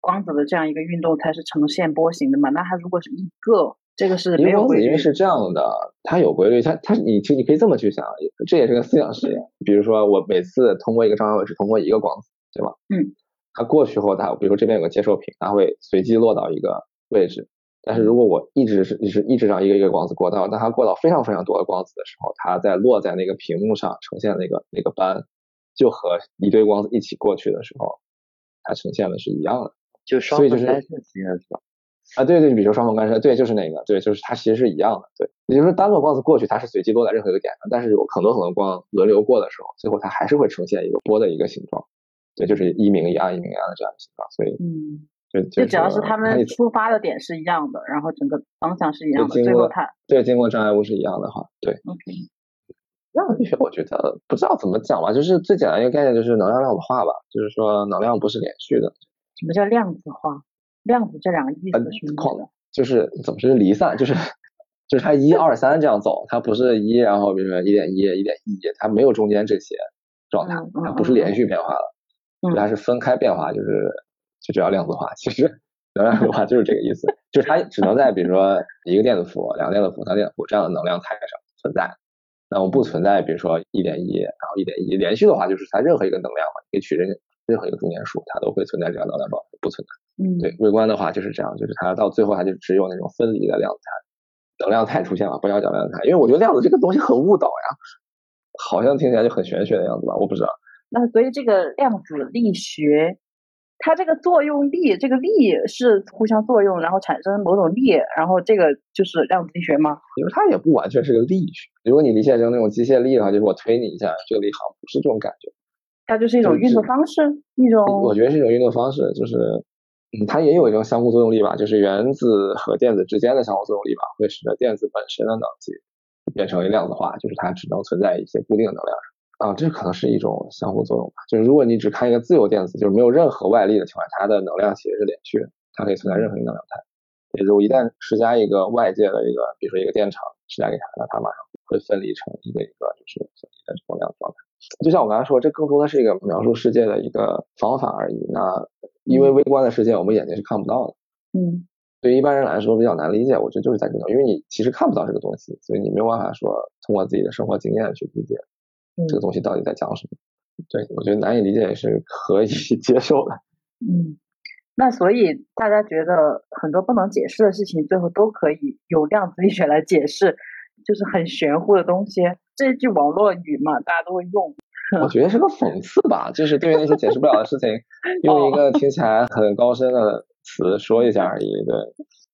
光子的这样一个运动才是呈现波形的嘛？那它如果是一个，这个是没有规律。因为是这样的，它有规律，它它你其实你可以这么去想，这也是个思想实验。比如说我每次通过一个障碍物是通过一个光子，对吧？嗯。它过去后，它比如说这边有个接受屏，它会随机落到一个位置，但是如果我一直是是一直让一个一个光子过道，当它过到非常非常多的光子的时候，它在落在那个屏幕上呈现那个那个斑，就和一堆光子一起过去的时候，它呈现的是一样的。就双所以就是缝干涉实验是吧？啊，对对，比如说双缝干涉，对，就是那个，对，就是它其实是一样的，对，也就是说单个光子过去，它是随机落在任何一个点上，但是有很多很多光轮流过的时候，最后它还是会呈现一个波的一个形状，对，就是一明一暗一明一暗的这样的形状，所以嗯，就就只要是他它们出发的点是一样的，然后整个方向是一样的，最后它对经过障碍物是一样的话，对，OK，量子力学我觉得不知道怎么讲吧，就是最简单一个概念就是能量量子化吧，就是说能量不是连续的，什么叫量子化？量子这两个意呃思是什么矿意思？就是怎么是离散，就是就是它一二三这样走，它不是一，然后比如说一点一、一点一，它没有中间这些状态它不是连续变化的，嗯它是分开变化，就是就叫量子化。其 实能量子化就是这个意思，就是它只能在比如说一个电子伏、两个电子伏、三个电子伏这样的能量态上存在。那我不存在，比如说一点一，然后一点一连续的话，就是它任何一个能量嘛，你可以取任任何一个中间数，它都会存在这样能量状态，不存在。嗯，对，微观的话就是这样，就是它到最后它就只有那种分离的量子态、能量态出现了，不要讲量子态，因为我觉得量子这个东西很误导呀，好像听起来就很玄学的样子吧，我不知道。那所以这个量子力学，它这个作用力，这个力是互相作用，然后产生某种力，然后这个就是量子力学吗？因为它也不完全是个力学，如果你理解成那种机械力的话，就是我推你一下，这个力好像不是这种感觉。它就是一种运作方式，一种我觉得是一种运动方式，就是嗯，它也有一种相互作用力吧，就是原子和电子之间的相互作用力吧，会使得电子本身的能级变成为量子化，就是它只能存在一些固定的能量上。啊，这可能是一种相互作用吧。就是如果你只看一个自由电子，就是没有任何外力的情况下，它的能量其实是连续的，它可以存在任何一个能量态。也就是我一旦施加一个外界的一个，比如说一个电场施加给它，那它马上会分离成一个一个就是分离的这种量状态。就像我刚才说，这更多的是一个描述世界的一个方法而已。那因为微观的世界我们眼睛是看不到的，嗯对于一般人来说比较难理解。我觉得就是在这种，因为你其实看不到这个东西，所以你没有办法说通过自己的生活经验去理解这个东西到底在讲什么。对我觉得难以理解也是可以 接受的。嗯。那所以大家觉得很多不能解释的事情，最后都可以用量子力学来解释，就是很玄乎的东西。这句网络语嘛，大家都会用。我觉得是个讽刺吧，就是对于那些解释不了的事情，用一个听起来很高深的词说一下而已。对，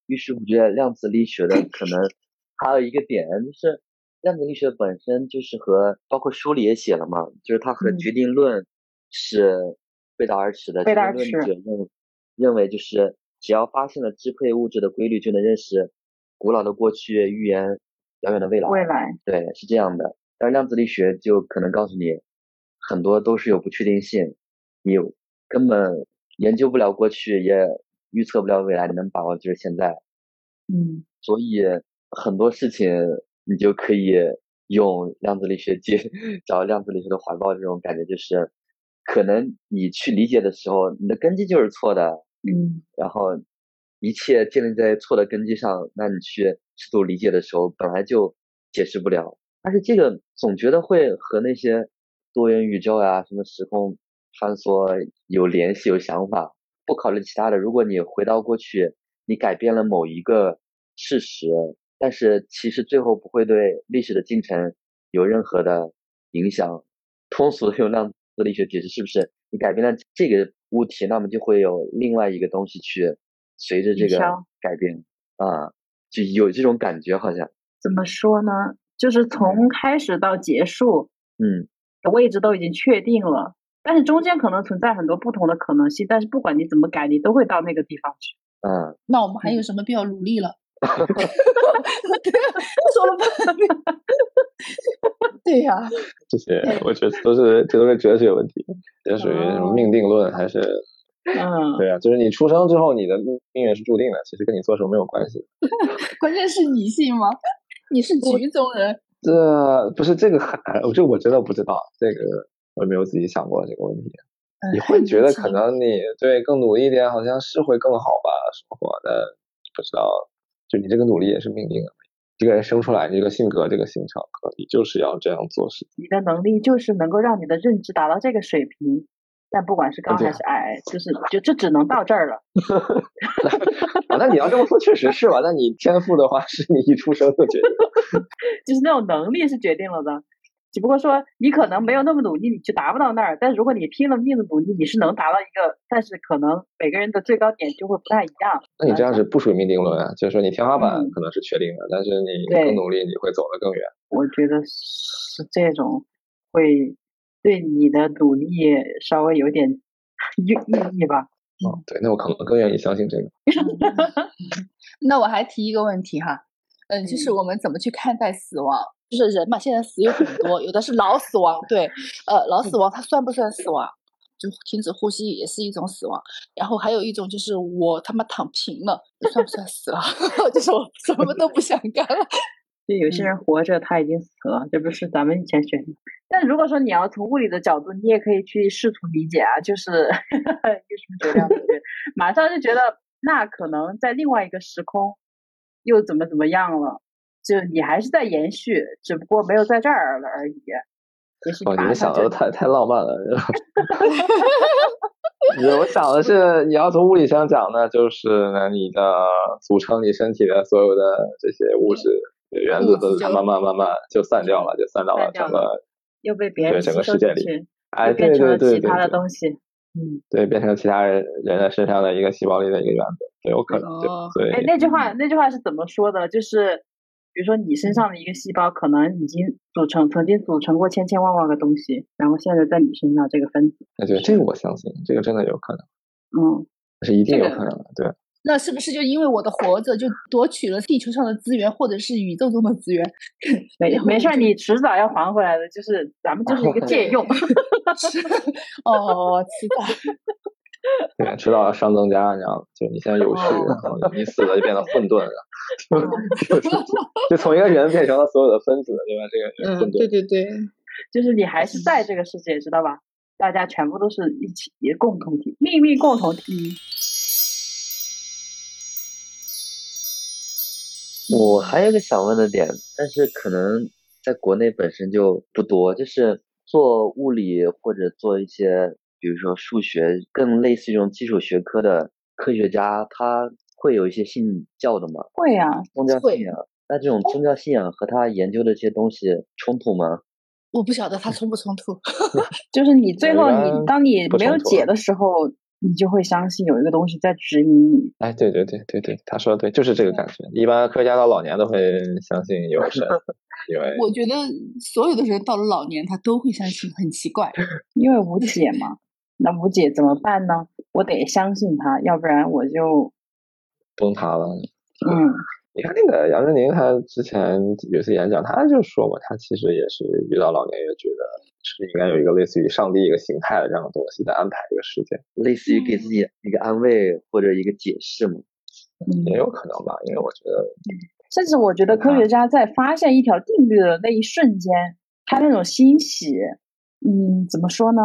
于是我觉得量子力学的可能还有一个点就是，量子力学本身就是和包括书里也写了嘛，就是它和嗯决定论是背道而驰的。决背道而驰定论者认认为就是只要发现了支配物质的规律，就能认识古老的过去，预言遥远的未来。未来，对，是这样的。但是量子力学就可能告诉你，很多都是有不确定性，你根本研究不了过去，也预测不了未来，你能把握就是现在。嗯所以很多事情你就可以用量子力学接 找量子力学的怀抱，这种感觉就是，可能你去理解的时候，你的根基就是错的，嗯然后一切建立在错的根基上，那你去试图理解的时候，本来就解释不了。而且这个总觉得会和那些多元宇宙呀、什么时空穿梭有联系、有想法。不考虑其他的，如果你回到过去，你改变了某一个事实，但是其实最后不会对历史的进程有任何的影响。通俗的用量子力学解释，是不是你改变了这个物体，那么就会有另外一个东西去随着这个改变啊，就有这种感觉，好像怎么说呢？就是从开始到结束嗯的位置都已经确定了，但是中间可能存在很多不同的可能性，但是不管你怎么改，你都会到那个地方去。嗯，那我们还有什么必要努力了？对啊，说了半天。对呀、这些我觉得都是这都是哲学问题，这属于什么命定论还是？嗯，对啊，就是你出生之后你的命命运是注定的，其实跟你做什么没有关系。关键是你信吗？你是局中人，这不是这个很，这我真的不知道，这个我没有自己想过这个问题。你会觉得可能你对更努力一点，好像是会更好吧，生活的不知道，就你这个努力也是命定的。这个人生出来，你这个性格，这个形成，你就是要这样做事。你的能力就是能够让你的认知达到这个水平，但不管是高还是矮，就是就这只能到这儿了。那你要这么说，确实是吧？那你天赋的话，是你一出生就决定，就是那种能力是决定了的。只不过说你可能没有那么努力，你就达不到那儿。但是如果你拼了命的努力，你是能达到一个，但是可能每个人的最高点就会不太一样。那你这样是不属于命定论啊，就是说你天花板可能是确定的，但是你更努力，你会走得更远。我觉得是这种会对你的努力稍微有点意意义吧。哦，对，那我可能更愿意相信这个。那我还提一个问题哈，嗯，就是我们怎么去看待死亡？就是人嘛，现在死有很多，有的是脑死亡，对，呃，脑死亡它算不算死亡？就停止呼吸也是一种死亡。然后还有一种就是我他妈躺平了，算不算死了？就是我什么都不想干了。就有些人活着他已经死了，这不是咱们以前学的。但如果说你要从物理的角度，你也可以去试图理解啊，就是有 什么？马上就觉得那可能在另外一个时空又怎么怎么样了。就你还是在延续，只不过没有在这儿了而已。哦，你们想的太太浪漫了。我想的是，你要从物理上讲呢，就是呢，你的组成你身体的所有的这些物质原子分子，慢慢慢慢就散掉了，就散到了整个又被别人整个世界里，哎，对对对，其他的东西，嗯，对，变成其他人人的身上的一个细胞里的一个原子，有可能。对，哎，那句话那句话是怎么说的？就是。比如说，你身上的一个细胞可能已经组成，曾经组成过千千万万个东西，然后现在在你身上这个分子。哎，对，这个我相信，这个真的有可能。嗯，是一定有可能的，对。那是不是就因为我的活着，就夺取了地球上的资源，或者是宇宙中的资源？没没事，你迟早要还回来的，就是咱们就是一个借用。哦，迟早。对，迟早要熵增加，你知道吗？就你现在有序，然后你死了就变得混沌了，就从一个人变成了所有的分子，对吧？这个混沌。对对对，就是你还是在这个世界，知道吧？大家全部都是一起共同体，命运共同体。我还有个想问的点，但是可能在国内本身就不多，就是做物理或者做一些。比如说数学，更类似于这种基础学科的科学家，他会有一些信教的吗？会啊，宗教信仰。那这种宗教信仰和他研究的这些东西冲突吗？我不晓得他冲不冲突。就是你最后你当你没有解的时候，你就会相信有一个东西在指引你。哎，对对对对对，他说的对，就是这个感觉。一般科学家到老年都会相信有神，因为我觉得所有的人到了老年他都会相信，很奇怪，因为无解嘛。那吴姐怎么办呢？我得相信他，要不然我就崩塌了。嗯，你看那个杨振宁，他之前有一次演讲，他就说嘛，他其实也是遇到老年，也觉得是应该有一个类似于上帝一个形态的这样的东西在安排这个世界，类似于给自己一个安慰或者一个解释嘛。也有可能吧，因为我觉得，甚至我觉得科学家在发现一条定律的那一瞬间，他那种欣喜，嗯，怎么说呢？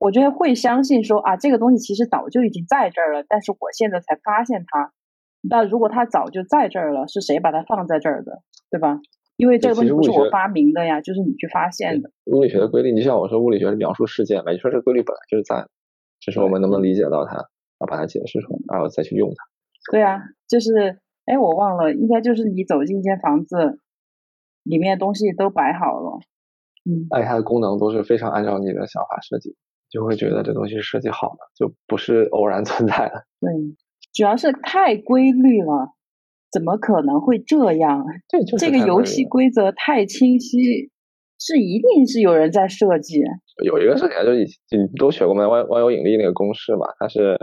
我觉得会相信说啊，这个东西其实早就已经在这儿了，但是我现在才发现它。那如果它早就在这儿了，是谁把它放在这儿的，对吧？因为这个东西不是我发明的呀，就是你去发现的。物理学的规律，你像我说物理学是描述事件嘛，你说这个规律本来就是在，只是我们能不能理解到它，然后把它解释出来，然后再去用它。对啊，就是哎，我忘了，应该就是你走进一间房子，里面东西都摆好了，嗯，而且它的功能都是非常按照你的想法设计。就会觉得这东西设计好了，就不是偶然存在的。对，主要是太规律了，怎么可能会这样？对，这个游戏规则太清晰。是一定是有人在设计。有一个设计就以你都学过吗？万万有引力那个公式嘛，它是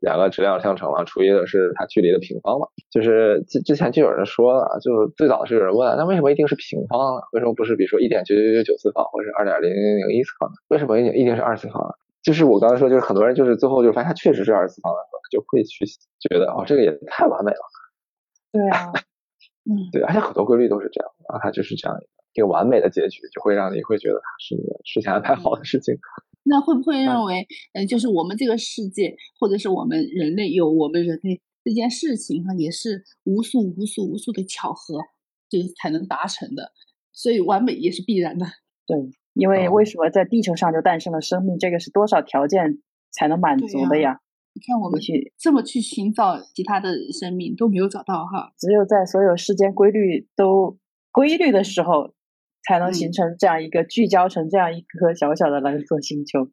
两个质量相乘嘛，除以的是它距离的平方嘛。就是之之前就有人说了，就是最早是有人问，那为什么一定是平方呢？为什么不是比如说一点九九九九次方，或者二点零零零一次方呢？为什么一定一定是二次方呢？就是我刚才说，就是很多人就是最后就发现它确实是二次方的时候，就会去觉得哦，这个也太完美了。对啊，嗯，对，而且很多规律都是这样，然后它就是这样一个。一个完美的结局，就会让你会觉得它是事先安排好的事情。那会不会认为，嗯，就是我们这个世界，或者是我们人类有我们人类这件事情哈，也是无数无数无数的巧合，就是才能达成的。所以完美也是必然的。对，因为为什么在地球上就诞生了生命？这个是多少条件才能满足的呀。你看我们去这么去寻找其他的生命都没有找到哈，只有在所有世间规律都规律的时候，才能形成这样一个聚焦成这样一颗小小的蓝色星球。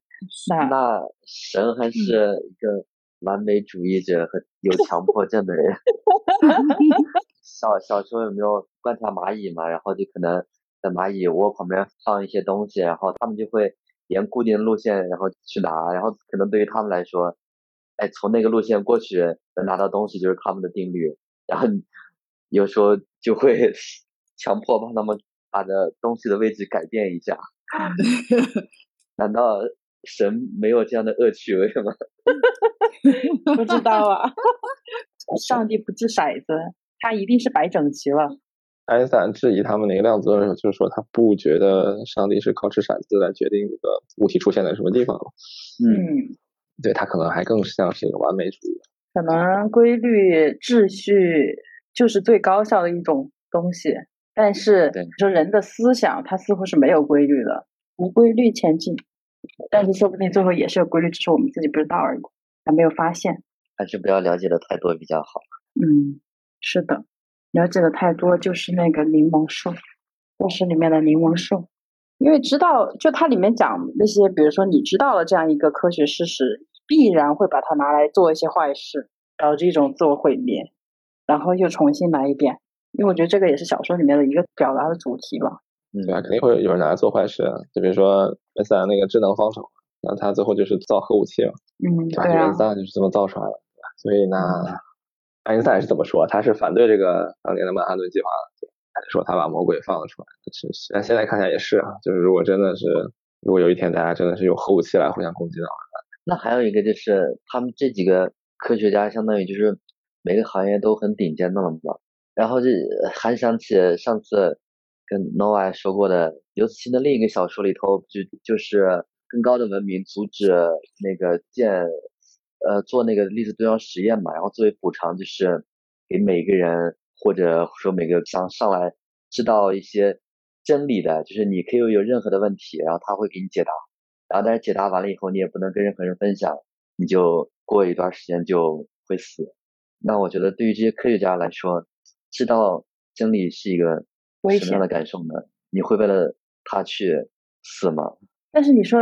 那那神还是一个完美主义者和有强迫症的人。小小时候有没有观察蚂蚁嘛？然后就可能在蚂蚁窝旁边放一些东西，然后他们就会沿固定路线然后去拿，然后可能对于他们来说，哎，从那个路线过去能拿到东西就是他们的定律，然后有时候就会 强迫帮他们把的东西的位置改变一下。难道神没有这样的恶趣味吗？不知道啊，上帝不掷骰子，他一定是摆整齐了。爱因斯坦质疑他们那个量子论的时候，就是说他不觉得上帝是靠掷骰子来决定这个物体出现在什么地方。嗯，对他可能还更像是一个完美主义。可能规律秩序就是最高效的一种东西，但是说人的思想，它似乎是没有规律的，无规律前进。但是说不定最后也是有规律，只是我们自己不知道而已，还没有发现。还是不要了解的太多比较好。嗯，是的，了解的太多就是那个柠檬树，故事里面的柠檬树，因为知道，就它里面讲那些，比如说你知道了这样一个科学事实，必然会把它拿来做一些坏事，导致一种自我毁灭，然后又重新来一遍。因为我觉得这个也是小说里面的一个表达的主题吧。嗯对啊，肯定会有人拿来做坏事啊。就比如说梅赛那个智能方程，那他最后就是造核武器嘛，嗯，对啊原子，弹就是这么造出来的。所以呢，爱因斯坦是怎么说？他是反对这个当年的曼哈顿计划的，说他把魔鬼放了出来。是是，但现在看起来也是啊，就是如果真的是，如果有一天大家真的是用核武器来互相攻击的话，那还有一个就是，他们这几个科学家相当于就是每个行业都很顶尖的了嘛。然后就还想起上次跟 Noa 说过的刘慈欣的另一个小说里头，就就是更高的文明阻止那个建呃做那个粒子对撞实验嘛，然后作为补偿就是给每个人或者说每个想上来知道一些真理的，就是你可以有任何的问题，然后他会给你解答。然后但是解答完了以后，你也不能跟任何人分享，你就过一段时间就会死。那我觉得对于这些科学家来说，知道真理是一个什么样的感受呢？你会为了他去死吗？但是你说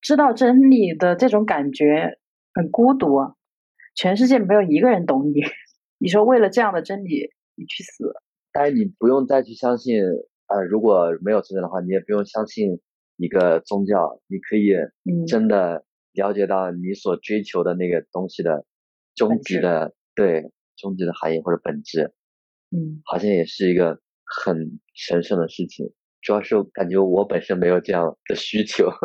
知道真理的这种感觉很孤独啊，全世界没有一个人懂你。你说为了这样的真理你去死，但是你不用再去相信，呃，如果没有存在的话，你也不用相信一个宗教，你可以嗯真的了解到你所追求的那个东西的终极的对终极的含义或者本质。嗯，好像也是一个很神圣的事情。主要是感觉我本身没有这样的需求。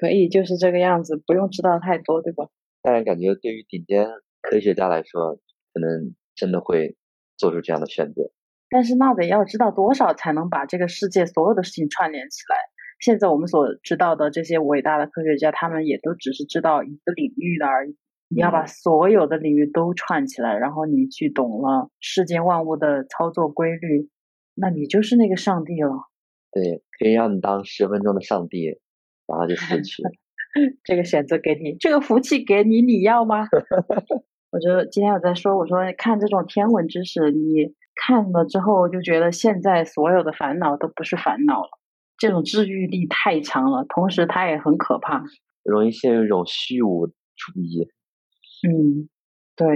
可以就是这个样子，不用知道太多，对吧？但是感觉对于顶尖科学家来说，可能真的会做出这样的选择。但是那得要知道多少才能把这个世界所有的事情串联起来。现在我们所知道的这些伟大的科学家，他们也都只是知道一个领域的而已。你要把所有的领域都串起来，然后你去懂了世间万物的操作规律，那你就是那个上帝了。对，可以让你当十分钟的上帝，然后就死去。这个选择给你，这个福气给你，你要吗？我觉得今天我在说，我说看这种天文知识，你看了之后就觉得现在所有的烦恼都不是烦恼了，这种治愈力太强了，同时它也很可怕。容易陷入一种虚无主义。嗯，对，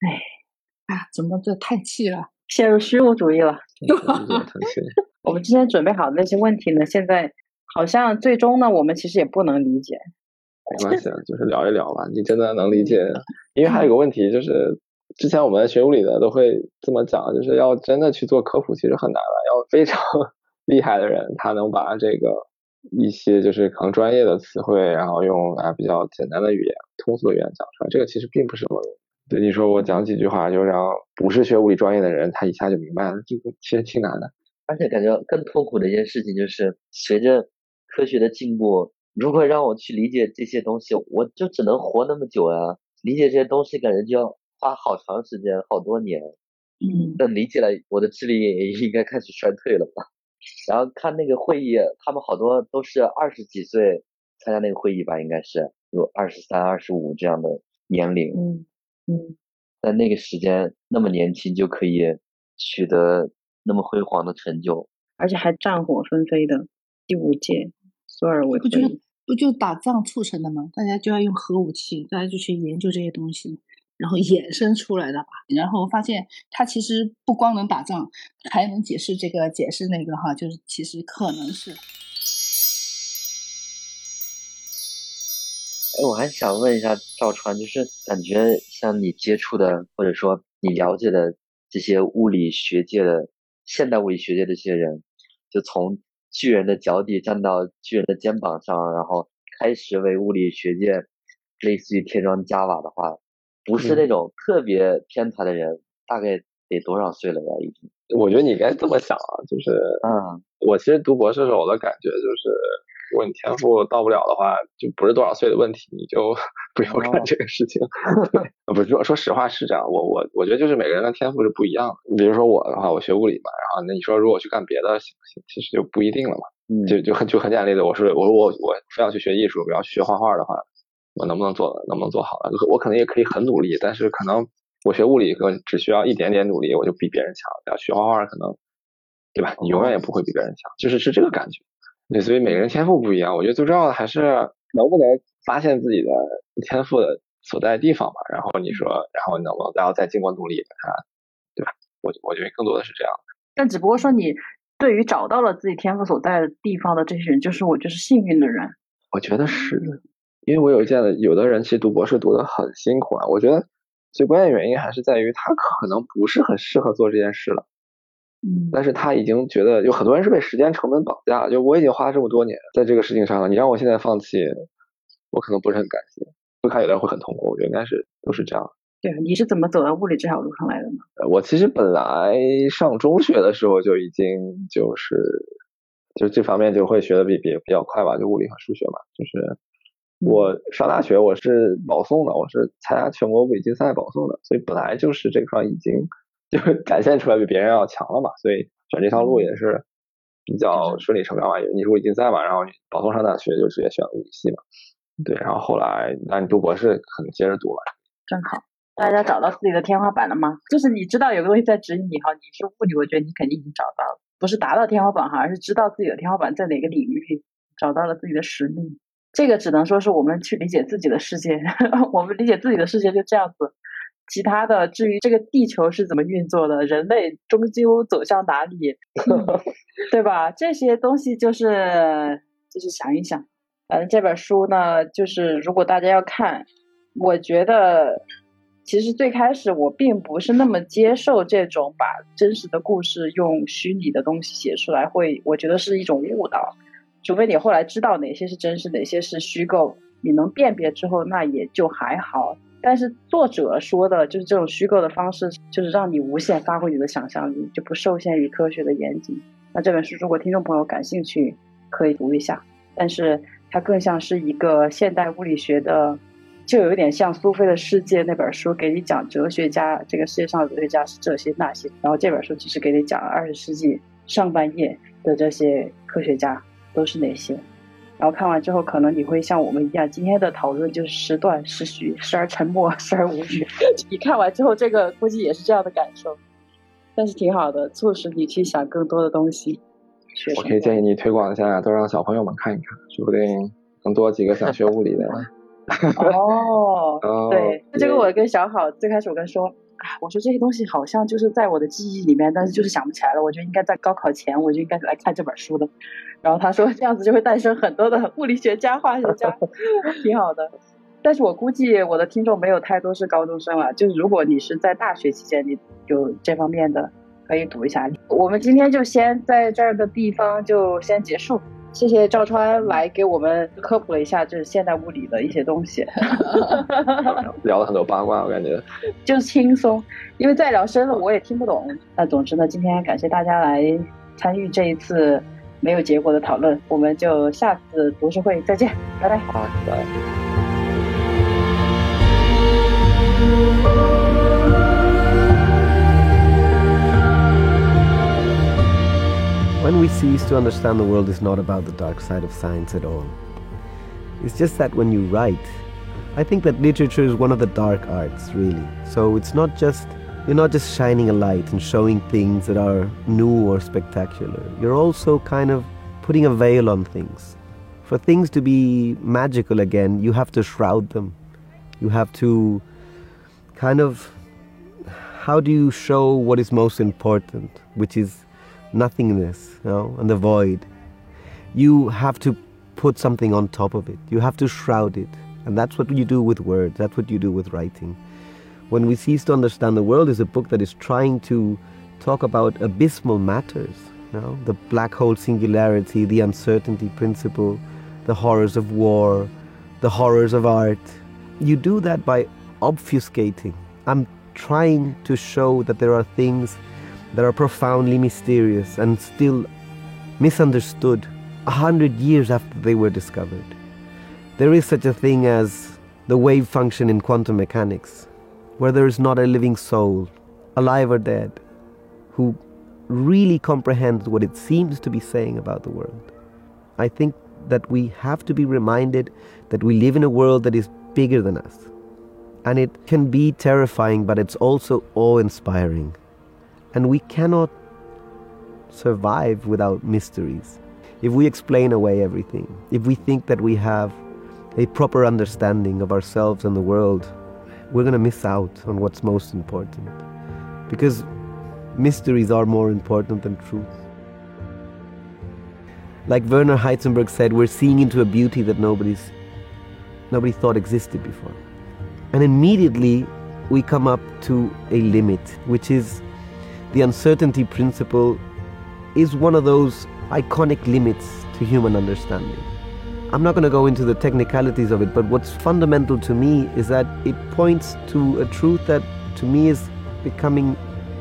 哎啊，怎么这太气了？陷入虚无主义了。我们之前准备好的那些问题呢，现在好像最终呢，我们其实也不能理解。没关系，啊，就是聊一聊吧。你真的能理解？因为还有个问题就是，之前我们学物理的都会这么讲，就是要真的去做科普，其实很难了。要非常 厉害的人，他能把这个一些就是可能专业的词汇，然后用啊比较简单的语言、通俗的语言讲出来，这个其实并不是什么。对你说我讲几句话，就让不是学物理专业的人他一下就明白了，这个其实挺难的。而且感觉更痛苦的一件事情就是，随着科学的进步，如果让我去理解这些东西，我就只能活那么久啊！理解这些东西，感觉就要花好长时间，好多年。嗯等理解了，我的智力也应该开始衰退了吧？然后看那个会议，他们好多都是二十几岁参加那个会议吧，应该是有二十三、二十五这样的年龄。嗯嗯，在那个时间那么年轻就可以取得那么辉煌的成就，而且还战火纷飞的第五届索尔维不就。不就打仗促成的吗？大家就要用核武器，大家就去研究这些东西，然后衍生出来的吧。然后发现它其实不光能打仗，还能解释这个，解释那个哈，就是其实可能是哎，我还想问一下赵川，就是感觉像你接触的或者说你了解的这些物理学界的现代物理学界的这些人，就从巨人的脚底站到巨人的肩膀上，然后开始为物理学界类似于添砖加瓦的话，不是那种特别天才的人，大概得多少岁了呀？已经我觉得你应该这么想啊，就是嗯，我其实读博士的时候，我的感觉就是，如果你天赋到不了的话，就不是多少岁的问题，你就 不要干这个事情。不是说说实话是这样，我我我觉得就是每个人的天赋是不一样的。比如说我的话，我学物理嘛，然后那你说如果去干别的，其实就不一定了嘛。嗯，就就很就很简单例子，我是我我我非要去学艺术，我要去学画画的话，我能不能做能不能做好了？我可能也可以很努力，但是可能我学物理可能只需要一点点努力，我就比别人强。要学画画可能，对吧？你永远也不会比别人强，就是是这个感觉。对，所以每个人天赋不一样，我觉得最重要的还是能不能发现自己的天赋的所在的地方吧。然后你说，然后能不能然后再经过努力把它，对吧？我我觉得更多的是这样。但只不过说你对于找到了自己天赋所在的地方的这些人，就是我就是幸运的人。我觉得是的，因为我有见的有的人其实读博士读得很辛苦啊。我觉得最关键原因还是在于他可能不是很适合做这件事了，嗯，但是他已经觉得有很多人是被时间成本绑架了。就我已经花了这么多年在这个事情上了，你让我现在放弃，我可能不是很感谢。会看有的人会很痛苦，我觉得应该是都是这样。对啊，你是怎么走到物理这条路上来的呢？呃我其实本来上中学的时候就已经就是就这方面就会学的比比比较快吧，就物理和数学嘛。就是我上大学我是保送的，我是参加全国物理竞赛保送的，所以本来就是这块已经就是 展现出来比别人要强了嘛，所以选这条路也是比较顺理成章嘛。你是物理竞赛嘛，然后你保送上大学就直接选物理系嘛。对，然后后来那你读博士可能接着读了。正好。大家找到自己的天花板了吗？就是你知道有个东西在指引你哈，你是物理，我觉得你肯定已经找到了，不是达到天花板哈，而是知道自己的天花板在哪个领域，找到了自己的使命。这个只能说是我们去理解自己的世界，我们理解自己的世界就这样子。其他的，至于这个地球是怎么运作的，人类终究走向哪里，对吧？这些东西就是就是想一想。反正这本书呢，就是如果大家要看，我觉得其实最开始我并不是那么接受这种把真实的故事用虚拟的东西写出来，会我觉得是一种误导。除非你后来知道哪些是真实，哪些是虚构，你能辨别之后，那也就还好。但是作者说的就是这种虚构的方式，就是让你无限发挥你的想象力，就不受限于科学的严谨。那这本书如果听众朋友感兴趣，可以读一下。但是它更像是一个现代物理学的，就有点像苏菲的世界那本书，给你讲哲学家，这个世界上的哲学家是这些那些。然后这本书其实给你讲了二十世纪上半叶的这些科学家都是哪些。然后看完之后，可能你会像我们一样，今天的讨论就是时断时续，时而沉默，时而无语。你看完之后，这个估计也是这样的感受，但是挺好的，促使你去想更多的东西。学我可以建议你推广一下，都让小朋友们看一看，说不定能多几个想学物理的。哦，对这个我跟小好最开始我跟说，啊，我说这些东西好像就是在我的记忆里面，但是就是想不起来了。我觉得应该在高考前我就应该来看这本书的。然后他说这样子就会诞生很多的物理学家、化学家，挺好的。但是我估计我的听众没有太多是高中生了，就是如果你是在大学期间你有这方面的，可以读一下。我们今天就先在这儿的地方就先结束。谢谢赵川来给我们科普了一下就是现代物理的一些东西。聊了很多八卦，我感觉。就是轻松，因为再聊深了我也听不懂。那总之呢，今天感谢大家来参与这一次没有结果的讨论，我们就下次读书会再见，拜拜。When we cease to understand the world is not about the dark side of science at all. It's just that when you write, I think that literature is one of the dark arts, really. So it's not just you're not just shining a light and showing things that are new or spectacular. You're also kind of putting a veil on things. For things to be magical again, you have to shroud them. You have to kind of how do you show what is most important, which is nothingness, you know, and the void. You have to put something on top of it. You have to shroud it. And that's what you do with words. That's what you do with writing. When We Cease to Understand the World is a book that is trying to talk about abysmal matters. You know, the black hole singularity, the uncertainty principle, the horrors of war, the horrors of art. You do that by obfuscating. I'm trying to show that there are things that are profoundly mysterious and still misunderstood a hundred years after they were discovered. There is such a thing as the wave function in quantum mechanics, where there is not a living soul, alive or dead, who really comprehends what it seems to be saying about the world. I think that we have to be reminded that we live in a world that is bigger than us. And it can be terrifying, but it's also awe inspiring. And we cannot survive without mysteries. If we explain away everything, if we think that we have a proper understanding of ourselves and the world, we're going to miss out on what's most important. Because mysteries are more important than truth. Like Werner Heisenberg said, we're seeing into a beauty that nobody's nobody thought existed before. And immediately we come up to a limit, which is the uncertainty principle is one of those iconic limits to human understanding. I'm not going to go into the technicalities of it, but what's fundamental to me is that it points to a truth that to me is becoming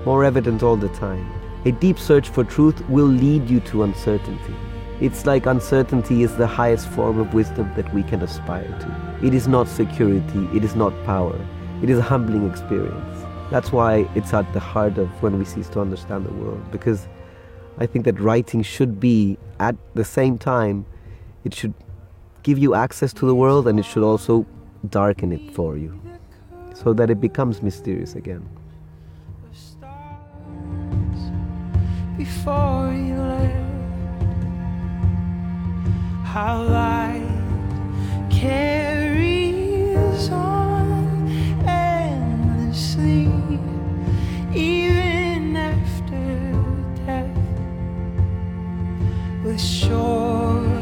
more evident all the time. A deep search for truth will lead you to uncertainty. It's like uncertainty is the highest form of wisdom that we can aspire to. It is not security, it is not power, it is a humbling experience. That's why it's at the heart of when we cease to understand the world, because I think that writing should be, at the same time, it should give you access to the world and it should also darken it for you, so that it becomes mysterious again. Before you left how light carries on with shore.